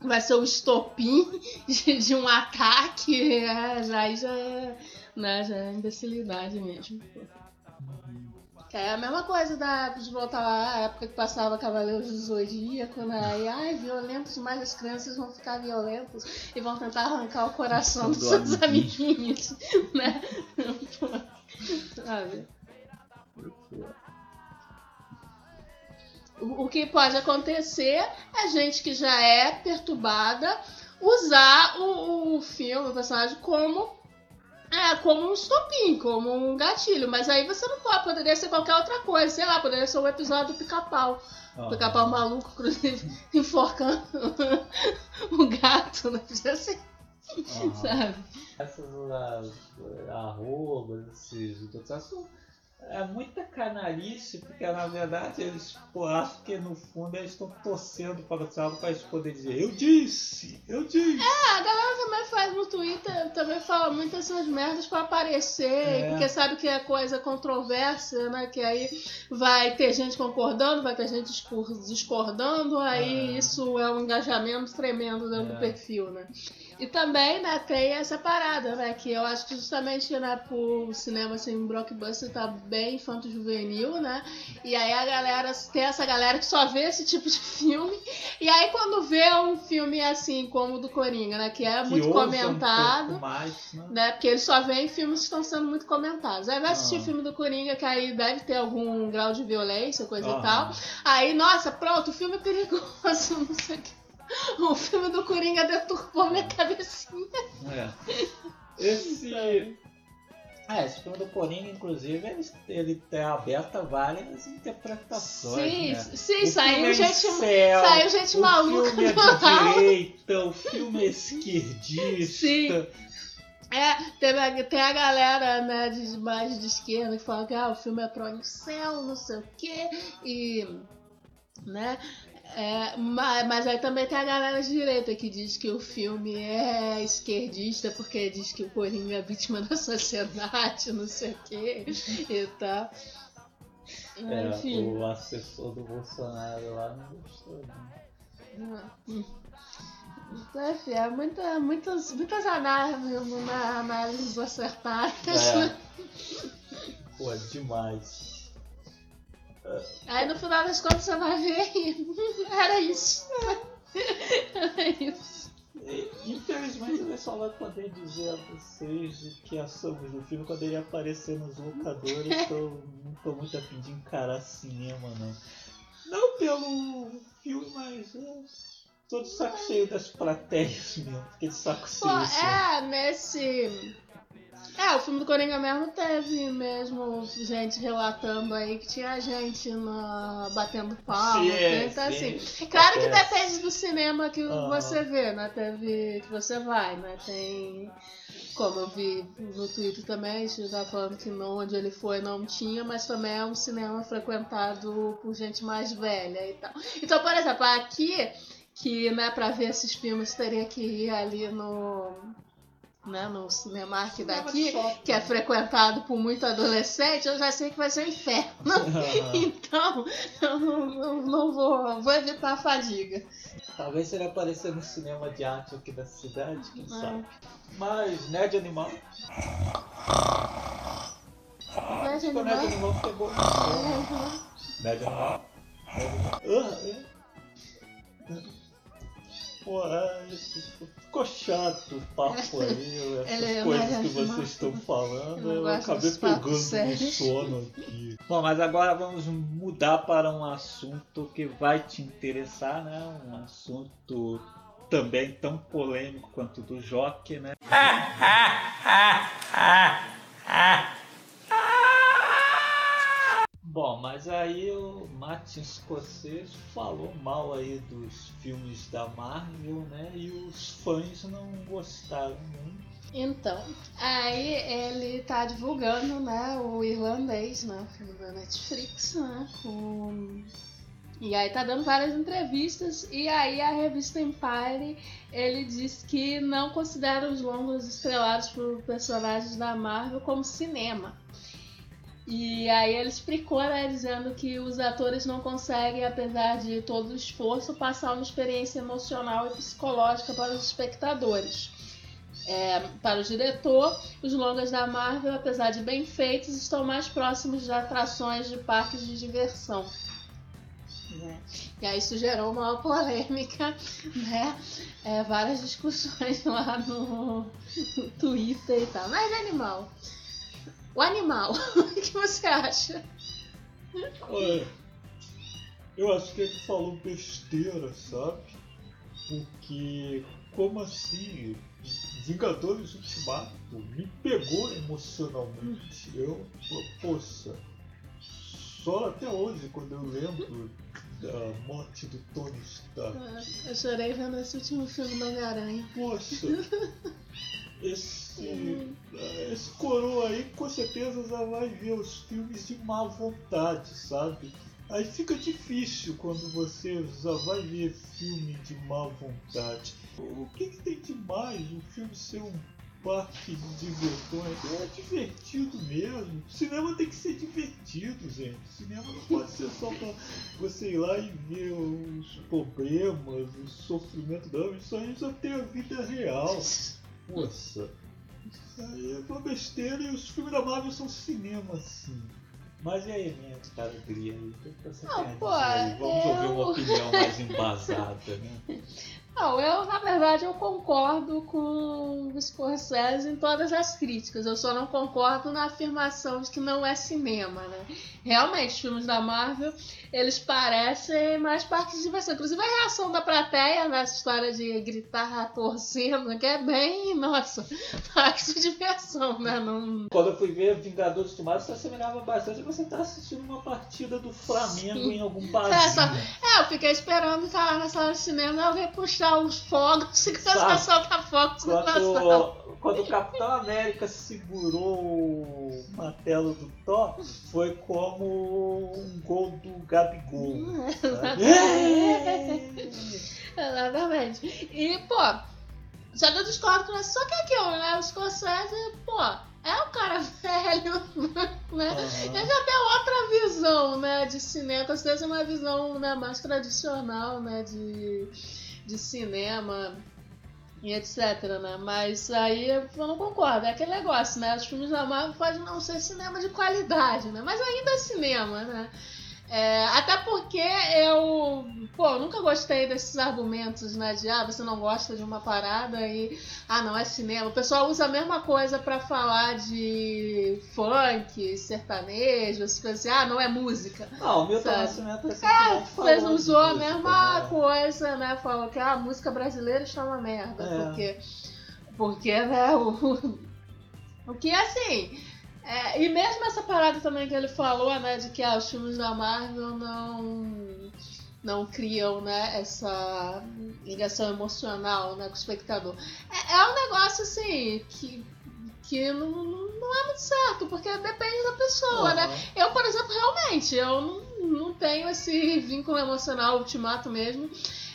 Vai ser o estopim de, de um ataque, é, já, aí já é, né, já é imbecilidade mesmo. Que É a mesma coisa da, de voltar lá, a época que passava Cavaleiros do Zodíaco, né? Aí, ai, violento demais, as crianças vão ficar violentas e vão tentar arrancar o coração dos Do seus amiguinho. amiguinhos, né? Sabe? O que pode acontecer é gente que já é perturbada usar o, o filme, o personagem, como, é, como um estopim, como um gatilho. Mas aí você não pode, poderia ser qualquer outra coisa. Sei lá, poderia ser um episódio do pica-pau. O pica-pau maluco, inclusive, enforcando o gato, né? Podia ser, Sabe? Essas as, arrobas, esses são é muita canalice, porque na verdade eles, pô, acho que no fundo eles estão torcendo para o Thiago para eles poderem dizer, eu disse, eu disse. Ah, a galera também faz no Twitter, também fala muitas essas merdas pra aparecer, É. porque sabe que é coisa controversa, né? Que aí vai ter gente concordando, vai ter gente discor- discordando, aí É. isso é um engajamento tremendo dentro É. do perfil, né? E também, né, tem essa parada, né? Que eu acho que justamente, né, por cinema assim, blockbuster tá bem infanto-juvenil, né? E aí a galera, tem essa galera que só vê esse tipo de filme. E aí quando vê um filme assim, como o do Coringa, né? Que é que muito comentado. Um mais, né? Né, porque eles só veem filmes que estão sendo muito comentados. Aí vai assistir Ah. o filme do Coringa, que aí deve ter algum grau de violência, coisa e Aham. tal. Aí, nossa, pronto, o filme é perigoso, não sei o que. O filme do Coringa deturpou minha cabecinha. É. Esse. É, esse filme do Coringa, inclusive, ele, ele tem aberto a várias interpretações. Sim, né? sim, O saiu é gente, incel, saiu gente o maluca filme é direita, o filme é esquerdista. Sim. É, tem a, tem a galera né, de mais de esquerda que fala que ah, o filme é pro céu, não sei o quê, e. né? É, mas, mas aí também tem a galera de direita que diz que o filme é esquerdista porque diz que o Coringa é vítima da sociedade, não sei o quê e tal. É, Enfim. o assessor do Bolsonaro lá não gostou. Né? Então, enfim, é muita, muitas, muitas análises, análises acertadas. É. Pô, é demais. Aí no final das contas você vai ver era isso. Era isso. E, Infelizmente, ele só vai poder dizer a vocês o que achamos do filme quando ele aparecer nos locadores. Então, não tô muito a fim de encarar cinema, não. Não pelo filme, mas é, tô de saco cheio das plateias mesmo. Fiquei de saco Pô, cheio. assim. é, nesse. É, o filme do Coringa mesmo teve mesmo gente relatando aí que tinha gente na... batendo palma. Sim, né? então, sim. assim, claro que depende do cinema que Aham. você vê, né? Teve. que você vai, né? Tem. Como eu vi no Twitter também, a gente tá falando que não, onde ele foi não tinha, mas também é um cinema frequentado por gente mais velha e tal. Então, por exemplo, aqui, que né, pra ver esses filmes teria que ir ali no. Né, no Cinemark daqui, que é frequentado por muito adolescente, eu já sei que vai ser um inferno. Então, eu não, não- não vou, vou evitar a fadiga. Talvez se ele aparecer no cinema de arte aqui da cidade, quem Ah. sabe. Mas, Nerd Animal. Nerd o Nerd Animal pegou. Nerd Animal. Ah, é. Pô, é, isso ficou chato o papo aí, essas é coisas que vocês animado. estão falando, Eu eu acabei pegando no sono aqui. Bom, mas agora vamos mudar para um assunto que vai te interessar, né? Um assunto também tão polêmico quanto o do Joque, né? Bom, mas aí o Martin Scorsese falou mal aí dos filmes da Marvel, né? E os fãs não gostaram muito. Então, aí ele tá divulgando, né, o irlandês, né, o filme da Netflix, né, com... E aí tá dando várias entrevistas e aí a revista Empire, ele diz que não considera os longos estrelados por personagens da Marvel como cinema. E aí ele explicou, né, dizendo que os atores não conseguem, apesar de todo o esforço, passar uma experiência emocional e psicológica para os espectadores. É, para o diretor, os longas da Marvel, apesar de bem feitos, estão mais próximos de atrações de parques de diversão. Né? E aí isso gerou uma polêmica, né? É, várias discussões lá no, no Twitter e tal. Mas animal. O animal, o que você acha? Olha, eu acho que ele falou besteira, sabe? Porque, como assim? Vingadores Ultimato me pegou emocionalmente. Eu, poxa, só até hoje, quando eu lembro da morte do Tony Stark. Eu chorei vendo esse último filme do Homem-Aranha. Poxa, esse, esse aí com certeza já vai ver os filmes de má vontade, sabe? Aí fica difícil quando você já vai ver filme de má vontade. O que, que tem de mais o filme ser um parque de diversões? É divertido mesmo. Cinema tem que ser divertido, gente. Cinema não pode ser só pra você ir lá e ver os problemas, o sofrimento da Isso aí já tem a vida real. Isso aí é uma besteira e os filmes da Marvel são cinema, sim. Mas e aí, minha aí? O que você Ah, tem a pô, dizer aí? Vamos ouvir eu- uma opinião mais embasada, né? Não, eu, na verdade, eu concordo com o Scorsese em todas as críticas. Eu só não concordo na afirmação de que não é cinema, né? Realmente, os filmes da Marvel, eles parecem mais parques de diversão. Inclusive, a reação da plateia nessa história de gritar torcendo, que é bem, nossa, parque de diversão, né? Não... Quando eu fui ver Vingadores do Mar, se assemelhava bastante a você estar assistindo uma partida do Flamengo Sim. em algum É, barzinho. só- É, eu fiquei esperando estar lá na sala de cinema, eu ver os fogos e a Sabe? soltar fogos na sala. Quando, quando o Capitão América segurou o martelo do Thor, foi como um gol do Gabigol. sabe? Exatamente. E, pô, só que eu discordo com. Só que aquilo, né? O Scorsese, pô, é um cara velho, né? Ele Aham. já tem outra visão, né, de cinema. Com certeza é uma visão né, mais tradicional, né, de, de cinema e etc, né? Mas aí eu não concordo. É aquele negócio, né? Os filmes da Marvel podem não ser cinema de qualidade, né? Mas ainda é cinema, né? É, até porque eu, pô, eu nunca gostei desses argumentos, né? De ah, você não gosta de uma parada e ah, não é cinema. O pessoal usa a mesma coisa pra falar de funk, sertanejo, essas coisas assim. Ah, não é música. Não, o Milton Sabe? Nascimento recentemente falou Mas usou a disso, mesma né? coisa, né? Falou que ah, a música brasileira está uma merda. É. Porque, porque, né, o, o que assim. É, e mesmo essa parada também que ele falou, né, de que ah, os filmes da Marvel não não criam, né, essa ligação emocional, né, com o espectador. É, é um negócio assim que que não, não é muito certo, porque depende da pessoa, né? Aham. Eu, por exemplo, realmente, eu não, não tenho esse vínculo emocional ultimato mesmo.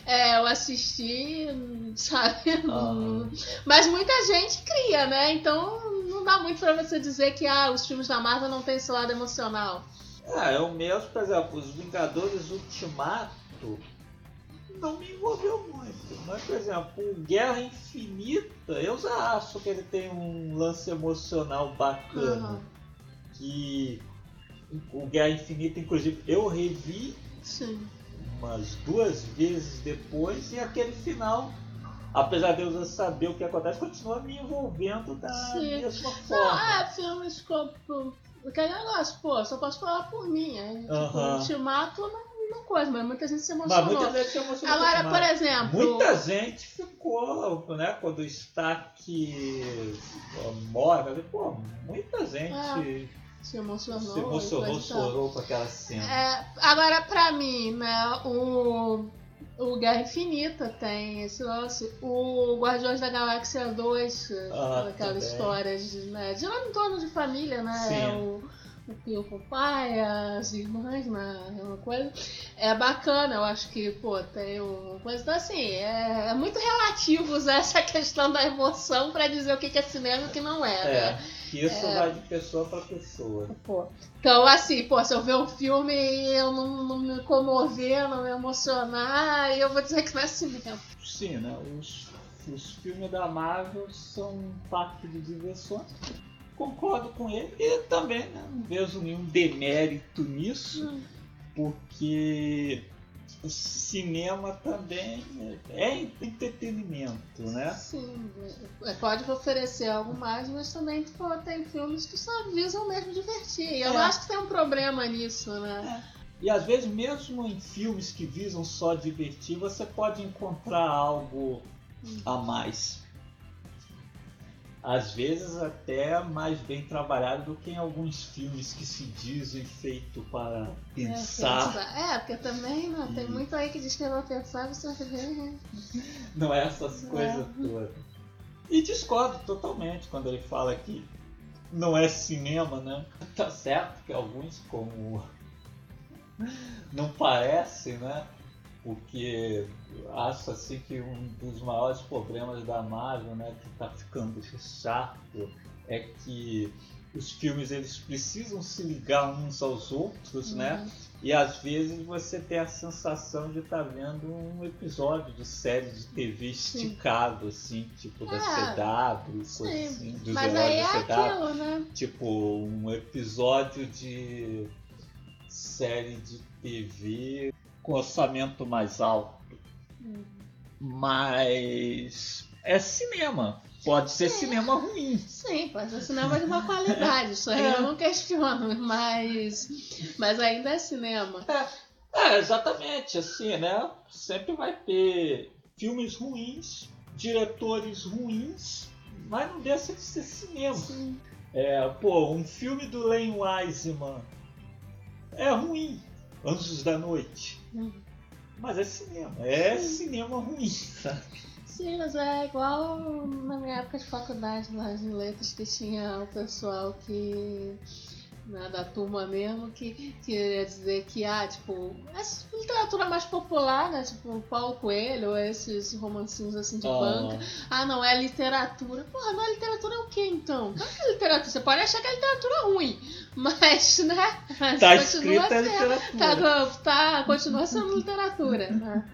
É, eu assisti, sabe? Aham. Mas muita gente cria, né? Então dá muito pra você dizer que ah, os filmes da Marvel não têm esse lado emocional. É, eu mesmo, por exemplo, os Vingadores Ultimato não me envolveu muito. Mas, por exemplo, o Guerra Infinita, eu já acho que ele tem um lance emocional bacana. Aham. Que o Guerra Infinita, inclusive, eu revi Sim. umas duas vezes depois e aquele final, apesar de eu já saber o que acontece, continua me envolvendo da Sim. mesma Não, forma. é, filmes como. Aquele negócio, pô, só posso falar por mim. É, tipo, Aham. Ultimato não, não coisa, mas muita gente se Mas emocionou. muita gente se emocionou Agora, por exemplo. Muita gente ficou, né, quando o Stark morre, né, pô, muita gente Se emocionou. se emocionou, chorou com aquela cena. É, agora, pra mim, né, o, o Guerra Infinita tem esse lance. O Guardiões da Galáxia 2, Ah, aquela história de, né, de lá em torno de família, né? Sim. É o, o tio com o pai, as irmãs, né? É uma coisa. É bacana, eu acho que, pô, tem uma coisa. Então, assim, é, é muito relativo usar essa questão da emoção pra dizer o que é cinema e o que não é, É, né? que isso vai de pessoa pra pessoa. Pô. Então, assim, pô, se eu ver um filme e eu não, não me comover, não me emocionar, eu vou dizer que não é cinema. Sim, né, os, os filmes da Marvel são um parque de diversões. Concordo com ele e também né, não vejo nenhum demérito nisso. Hum. porque o cinema também é entretenimento, né? Sim, é, pode oferecer algo mais, mas também pô, tem filmes que só visam mesmo divertir. E eu É. acho que tem um problema nisso, né? E às vezes, mesmo em filmes que visam só divertir, você pode encontrar algo a mais. Às vezes até mais bem trabalhado do que em alguns filmes que se dizem feito para pensar. É, é, porque também né, tem E- muito aí que diz que é pra pensar, você vai ver. né? Não é essas coisas todas. E discordo totalmente quando ele fala que não é cinema, né? Tá certo que alguns, como não parece, né? Porque acho assim que um dos maiores problemas da Marvel, né, que tá ficando chato, é que os filmes eles precisam se ligar uns aos outros, né? Uhum. E às vezes você tem a sensação de estar vendo um episódio de série de TV esticado, assim, tipo da Ah, CW, coisa sim. assim, dos Mas heróis aí é da CW. aquilo, né? Tipo, um episódio de série de TV com orçamento mais alto. Hum. Mas é cinema. Pode ser cinema ruim. Sim, pode ser cinema de uma qualidade, isso aí É. eu não questiono, mas, mas ainda é cinema. É, exatamente, assim, né? Sempre vai ter filmes ruins, diretores ruins, mas não deixa de ser cinema. Sim. É, pô, um filme do Len Wiseman é ruim, Anjos da Noite. Mas é cinema, é cinema ruim, sabe? Sim, mas é igual na minha época de faculdade lá em letras que tinha o pessoal que. Né, da turma mesmo, que queria dizer que, ah, tipo, essa literatura mais popular, né? Tipo, Paulo Coelho, ou esses romancinhos assim de banca. Ah, não, é literatura. Porra, não é literatura o quê então? Claro que é literatura. Você pode achar que é literatura ruim, mas, né? Mas Tá continua escrito é sendo- literatura. Tá, tá, continua sendo literatura. né?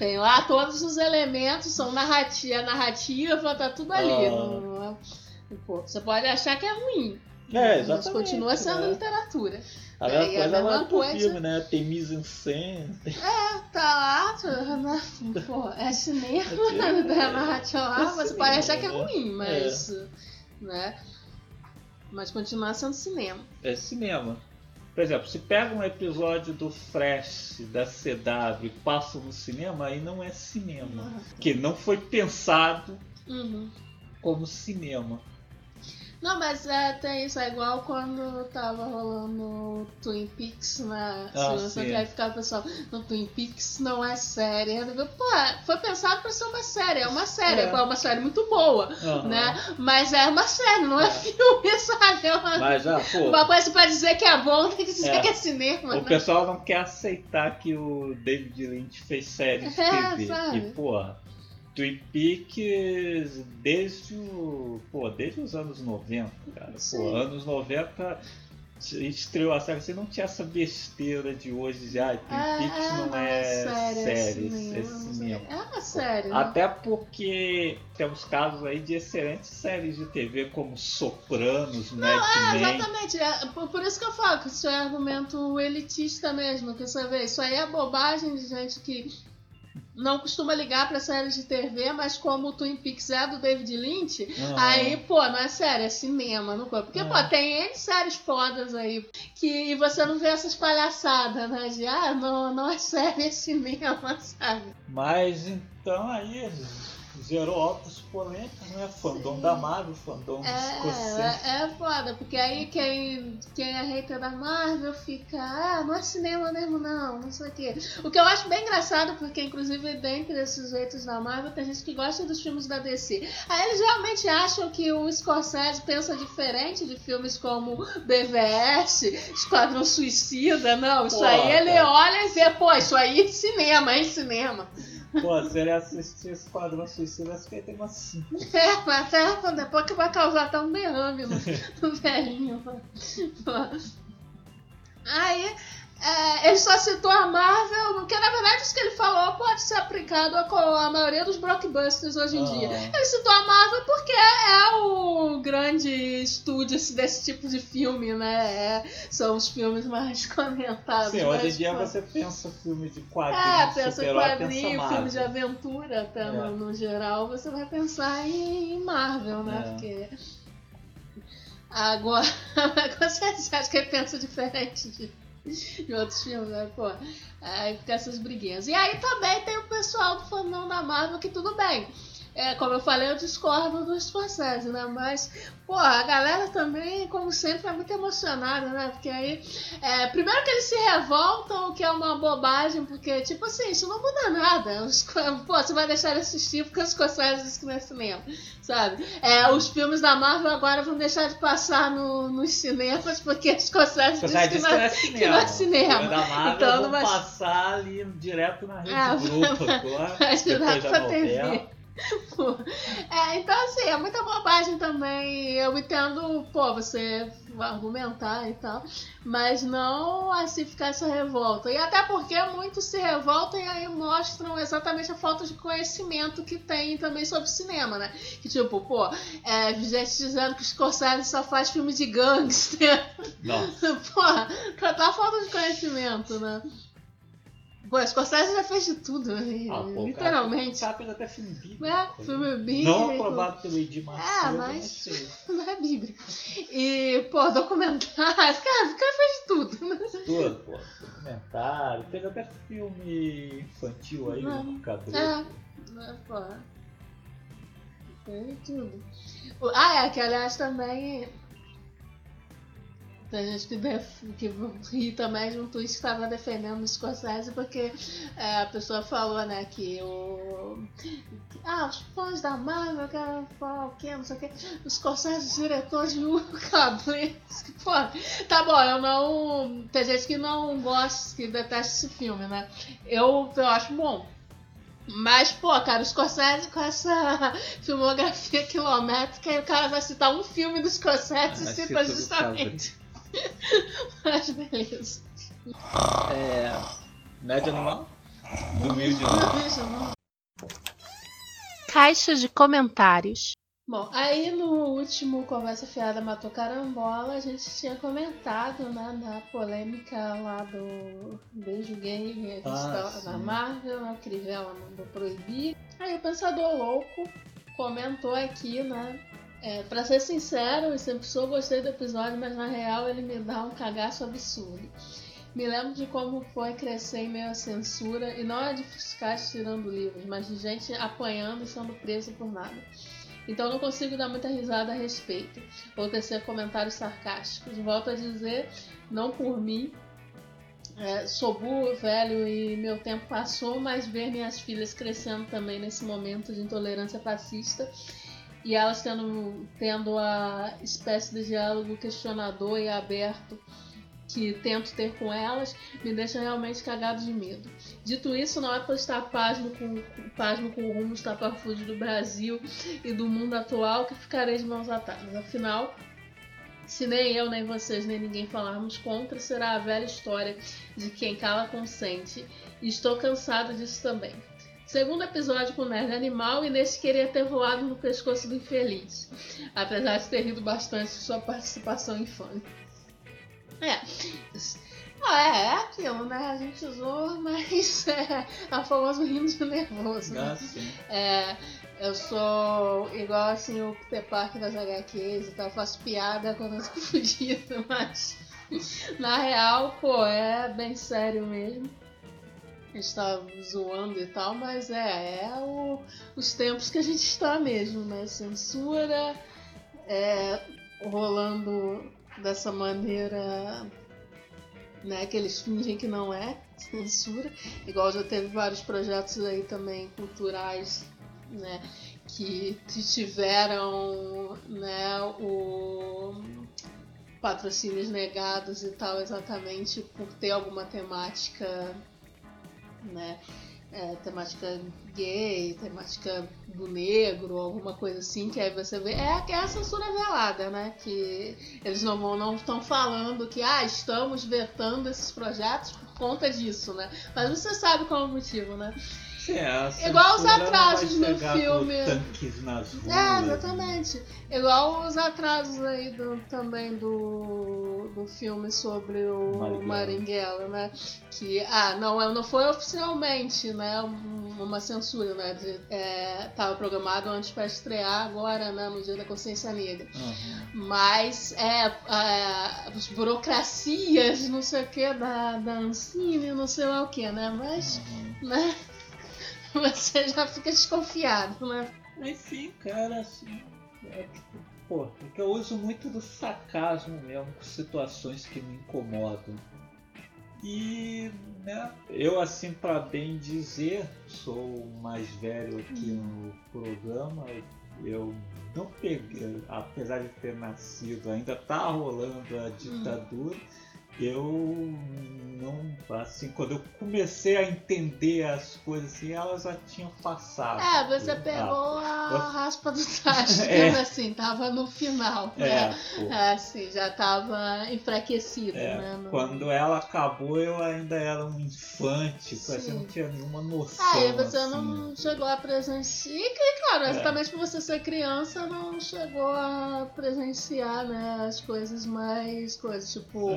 Tem lá todos os elementos, são narrativa, a narrativa, tá tudo ali. Ah. não- não é- pô, você pode achar que é ruim. É, mas exatamente. continua sendo né? literatura. A mesma É, e a coisa lá mesma coisa- filme, né? Tem mise en scène. tem- Tá lá, né? pô, é cinema, É da narrativa lá, é você pode achar que é né? ruim, mas. né? Mas continua sendo cinema. É cinema. Por exemplo, se pega um episódio do Flash da CW e passa no cinema, aí não é cinema. Porque não foi pensado Uhum. como cinema. Não, mas é, tem isso, é igual quando tava rolando Twin Peaks na Ah, sim. que aí ficava o pessoal, no Twin Peaks não é série. Eu digo, Pô, foi pensado pra ser uma série, é uma série, É. é, uma série muito boa, Aham. né? Mas é uma série, não é, É. filme, sabe? É uma, Mas já, pô, uma coisa pra dizer que é bom, tem que dizer É. que é cinema. o né? pessoal não quer aceitar que o David Lynch fez série de É, TV. sabe? E, porra, Twin Peaks desde o. Pô, desde os anos 90, cara. Sim. Pô, anos 90 estreou a série, você não tinha essa besteira de hoje já. Twin É, Peaks é, não é, série, é cinema, cinema. É uma série. né? Até porque temos casos aí de excelentes séries de TV como Sopranos, Mad É, Men. exatamente. É, por, por isso que eu falo que isso é argumento elitista mesmo. Que você vê, isso aí é bobagem de gente que não costuma ligar pra séries de TV, mas como o Twin Peaks é do David Lynch, Ah. aí, pô, não é série, é cinema. Não... Porque, É. pô, tem N séries fodas aí que você não vê essas palhaçadas, né? De, ah, não, não é série, é cinema, sabe? Mas então aí gerou altas polêmicas, né? Fandom Sim. da Marvel, fandom escocês. É, é, é foda, porque aí quem, quem é hater da Marvel fica, ah, não é cinema mesmo não, não sei o quê. O que eu acho bem engraçado, porque inclusive dentre esses haters da Marvel tem gente que gosta dos filmes da DC. Aí eles realmente acham que o Scorsese pensa diferente de filmes como BVS, Esquadrão Suicida, não, isso Pô, aí ele cara. olha e vê, pô, isso aí é cinema, é cinema. Pô, se ele assistir Esquadrão Suicida, acho que ele tem uma 5. É, até depois que vai causar até um derrame no, no velhinho. Aí, é, ele só citou a Marvel, porque na verdade isso que ele falou pode ser aplicado a, co- a maioria dos blockbusters hoje em Ah. dia. Ele citou a Marvel porque é o grande estúdio esse- desse tipo de filme, né? É, são os filmes mais comentados. Sim, hoje em dia pô, você pensa filme de é, quadrinhos, pensa quadrinho, pensa filme de aventura, até É. no, no geral, você vai pensar em, em Marvel, né? É. Porque. Agora, você acha que ele pensa diferente de, de outros filmes, né? Pô, aí fica essas briguinhas. E aí também tem o pessoal do fandom da Marvel que tudo bem. É, como eu falei, eu discordo do Scorsese, né? Mas, pô, a galera também, como sempre, é muito emocionada, né? Porque aí, é, primeiro que eles se revoltam, que é uma bobagem, porque, tipo assim, isso não muda nada. Os, pô, você vai deixar de assistir porque os Scorsese dizem que não é cinema, sabe? É, os filmes da Marvel agora vão deixar de passar no, nos cinemas porque os Scorsese dizem disse que, não é- é cinema. que não é cinema. Da Marvel Então vão não vai- passar ali direto na rede Ah, grupo agora, depois da novela. TV. Pô, É, então assim, é muita bobagem também. Eu entendo, pô, você argumentar e tal, mas não assim ficar essa revolta. E até porque muitos se revoltam e aí mostram exatamente a falta de conhecimento que tem também sobre cinema, né? Que tipo, pô, é, gente dizendo que o Scorsese só faz filme de gangster. Nossa. Porra, total falta de conhecimento, né? Pô, Scorsese já fez de tudo, né? Ah, pô, literalmente. cara fez até filme bíblico. É, filme bíblico. Não aprovado pelo Edir Macedo, mas- mas fez. Não é bíblico. E, pô, documentário. Cara, o cara fez de tudo. né? Tudo, pô. Documentário. Fez até filme infantil aí, Não. o Cadê? É, né, pô. Fez de tudo. Ah, é, que aliás também. Tem gente que, def... que ri também de um tweet que estava defendendo o Scorsese porque é, a pessoa falou, né, que o. Ah, os fãs da Marvel querem falar o quê, não sei o quê. O Scorsese, diretor de Luca Blaze. Pô, tá bom, eu não. Tem gente que não gosta, que detesta esse filme, né? Eu, eu acho bom. Mas, pô, cara, o Scorsese com essa filmografia quilométrica, e o cara vai citar um filme do Scorsese e Ah, cita cita justamente. Mas beleza. É. Média animal? Do mil de novo. Caixa de comentários. Bom, aí no último Conversa Fiada Matou Carambola, a gente tinha comentado né, na polêmica lá do beijo gay a Ah, na Marvel, né, o Crivella mandou proibir. Aí o Pensador Louco comentou aqui, né? É, pra ser sincero, eu sempre sou gostei do episódio, mas na real ele me dá um cagaço absurdo. Me lembro de como foi crescer em meio à censura, e não é de fiscais tirando livros, mas de gente apanhando e sendo presa por nada. Então não consigo dar muita risada a respeito, ou tecer comentários sarcásticos. Volto a dizer, não por mim. É, sou burro, velho e meu tempo passou, mas ver minhas filhas crescendo também nesse momento de intolerância fascista e elas tendo, tendo a espécie de diálogo questionador e aberto que tento ter com elas, me deixa realmente cagado de medo. Dito isso, não é por estar pasmo com, pasmo com o rumo estapafúrdio do Brasil e do mundo atual que ficarei de mãos atadas. Afinal, se nem eu, nem vocês, nem ninguém falarmos contra, será a velha história de quem cala consente. E estou cansado disso também. Segundo episódio com o Nerd Animal, e nesse queria ter voado no pescoço do infeliz. Apesar de ter rido bastante de sua participação infame. É. Ah, é, é aquilo, né? A gente zoa, mas é a famoso rindo de nervoso. né? Ah. É, eu sou igual assim o Peter Parker das HQs e tal, eu faço piada quando eu tô fudida, mas na real, pô, é bem sério mesmo. A gente tá zoando e tal, mas é, é o- os tempos que a gente está mesmo, né? Censura, é, rolando dessa maneira né, que eles fingem que não é censura, igual já teve vários projetos aí também culturais, né, que tiveram, né, o patrocínios negados e tal, exatamente por ter alguma temática, né, é, temática gay, temática do negro, alguma coisa assim, que aí você vê. É, é a censura velada, né? Que eles não não estão falando que ah, estamos vetando esses projetos por conta disso, né? Mas você sabe qual é o motivo, né? A Igual os atrasos no filme. tanques nas ruas. É, exatamente. Igual os atrasos aí do, também do, do filme sobre o Marighella. Marighella, né? Que, ah, não, não foi oficialmente, né, um- uma censura, né? De, é, tava programado antes para estrear agora, né, no Dia da Consciência Negra. Uhum. Mas é, é as burocracias, não sei o que, da, da Ancine, não sei lá o que, né? Mas, Uhum. né? Você já fica desconfiado, né? Enfim, cara, assim. É que, pô, é que eu uso muito do sarcasmo mesmo com situações que me incomodam. E, né, eu assim para bem dizer, sou o mais velho aqui no programa, eu não peguei, apesar de ter nascido, ainda tá rolando a ditadura. Eu não, assim, quando eu comecei a entender as coisas assim, elas já tinham passado. É, você Ah, pegou a raspa do tacho, É. assim, tava no final, É, né? pô. Assim, já tava enfraquecido, É, né? no- Quando ela acabou, eu ainda era um infante, você não tinha nenhuma noção. Ah, e você assim. não chegou a presenciar. E, claro, É. exatamente por você ser criança, não chegou a presenciar, né, as coisas mais. coisas, tipo.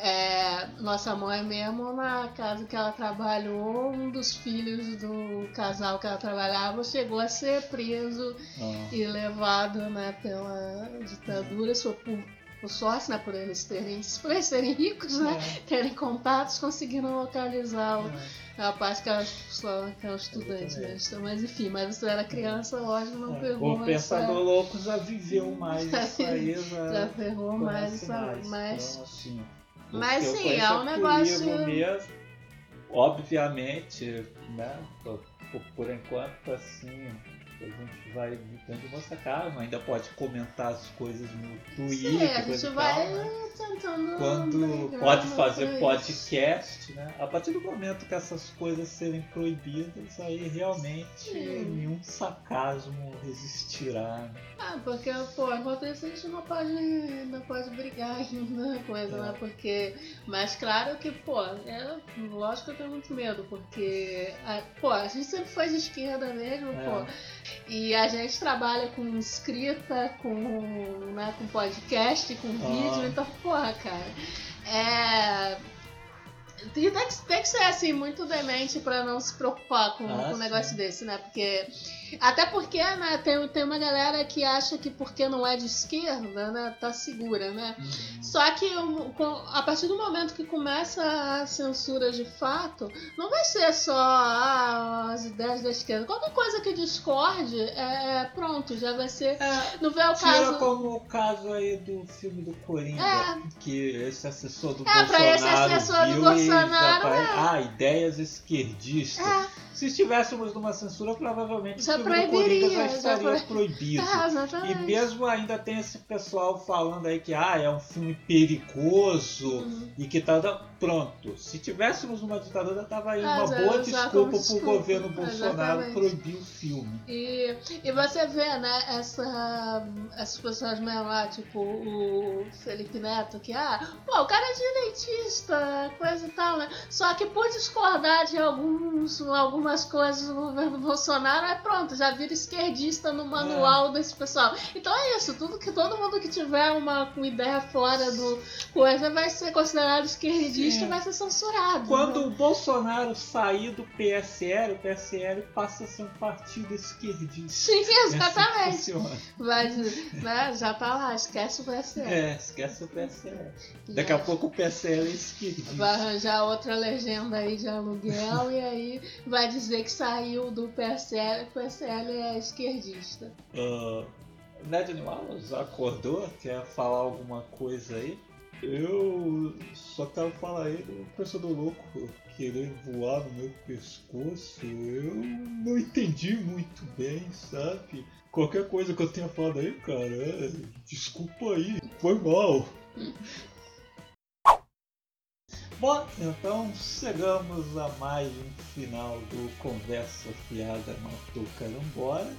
É, É, nossa mãe mesmo, na casa que ela trabalhou, um dos filhos do casal que ela trabalhava chegou a ser preso ah, e levado né, pela ditadura, só por, por sorte, né, por eles terem, por eles serem ricos, né, terem contatos, conseguiram localizar o é. rapaz que era, só, que era um estudante, né, então, mas enfim, mas você era criança, lógico, não É, pegou o essa, Pensador Louco já viveu mais isso aí, já, já pegou mais essa, mais. mas Então, assim, Mas sim, é um negócio- mesmo, obviamente, né? Por- por enquanto, assim, a gente vai de nossa calma, ainda pode comentar as coisas no Twitter, Sim, a gente vai tal, né? tentando. quando pode fazer podcast, né? A partir do momento que essas coisas serem proibidas, aí realmente Sim. nenhum sarcasmo resistirá. né? Ah, porque, pô, enquanto isso a gente não pode, não pode brigar ainda, coisa, É. né? Porque, mas claro que, pô, é, lógico que eu tenho muito medo, porque, a, pô, a gente sempre foi de esquerda mesmo, É. pô, e a gente trabalha com escrita, com, né, com podcast, com Ah. vídeo, então, porra, cara, é... Tem que, tem que ser assim, muito demente pra não se preocupar com, Ah, com um negócio desse, né? Porque. Até porque, né, tem, tem uma galera que acha que porque não é de esquerda, né, tá segura, né? Só que a partir do momento que começa a censura de fato, não vai ser só ah, as ideias da esquerda. Qualquer coisa que discorde, é, é, pronto, já vai ser. É, Não vê o Tira caso. como o caso aí do filme do Coringa, É. que esse assessor do É, pra esse Bolsonaro assessor do Bolsonaro, e é. ah, ideias esquerdistas. É. Se estivéssemos numa censura, provavelmente Já o filme do Coringa já já estaria pro- proibido. É, E mesmo ainda tem esse pessoal falando aí que ah, é um filme perigoso Uhum. e que tá. Pronto, se tivéssemos uma ditadura, tava aí uma Ah, já boa desculpa como pro governo Bolsonaro exatamente. proibir o filme. E, e você vê, né, essa, essas pessoas mesmo lá, tipo o Felipe Neto, que, ah, pô, o cara é direitista, coisa e tal, né? Só que por discordar de alguns, algumas coisas do governo Bolsonaro, é pronto, já vira esquerdista no manual desse pessoal. Então é isso, tudo que todo mundo que tiver uma, uma ideia fora do coisa vai ser considerado esquerdista Sim. e vai ser censurado. Quando né? o Bolsonaro sair do PSL, o PSL passa a ser um partido esquerdista. Sim, É assim exatamente. Vai, né, já tá lá, esquece o PSL. É, esquece o PSL. Daqui a pouco o PSL é esquerdista. Vai arranjar outra legenda aí de aluguel e aí vai dizer que saiu do PSL, o PSL é esquerdista. Uh, Ned Animal já acordou? Quer falar alguma coisa aí? Eu só quero falar aí do pensador louco querer voar no meu pescoço. Eu não entendi muito bem, sabe? Qualquer coisa que eu tenha falado aí, cara, é, desculpa aí, foi mal. Bom, então chegamos a mais um final do Conversa Fiada Matou Carambora.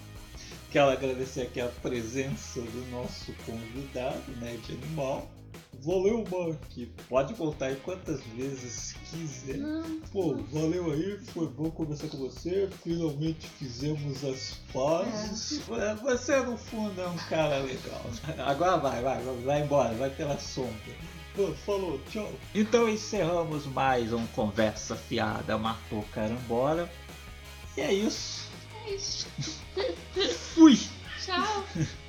Quero agradecer aqui a presença do nosso convidado, né, de animal. Valeu, Mark. Pode voltar aí quantas vezes quiser. Não, Pô, valeu aí, foi bom conversar com você. Finalmente fizemos as pazes. É, Você no fundo é um cara legal. Agora vai, vai, vai, embora, vai pela sombra. Pô, falou, tchau. Então encerramos mais um Conversa Fiada Marcou Carambora. E é isso. é isso. Fui! Tchau.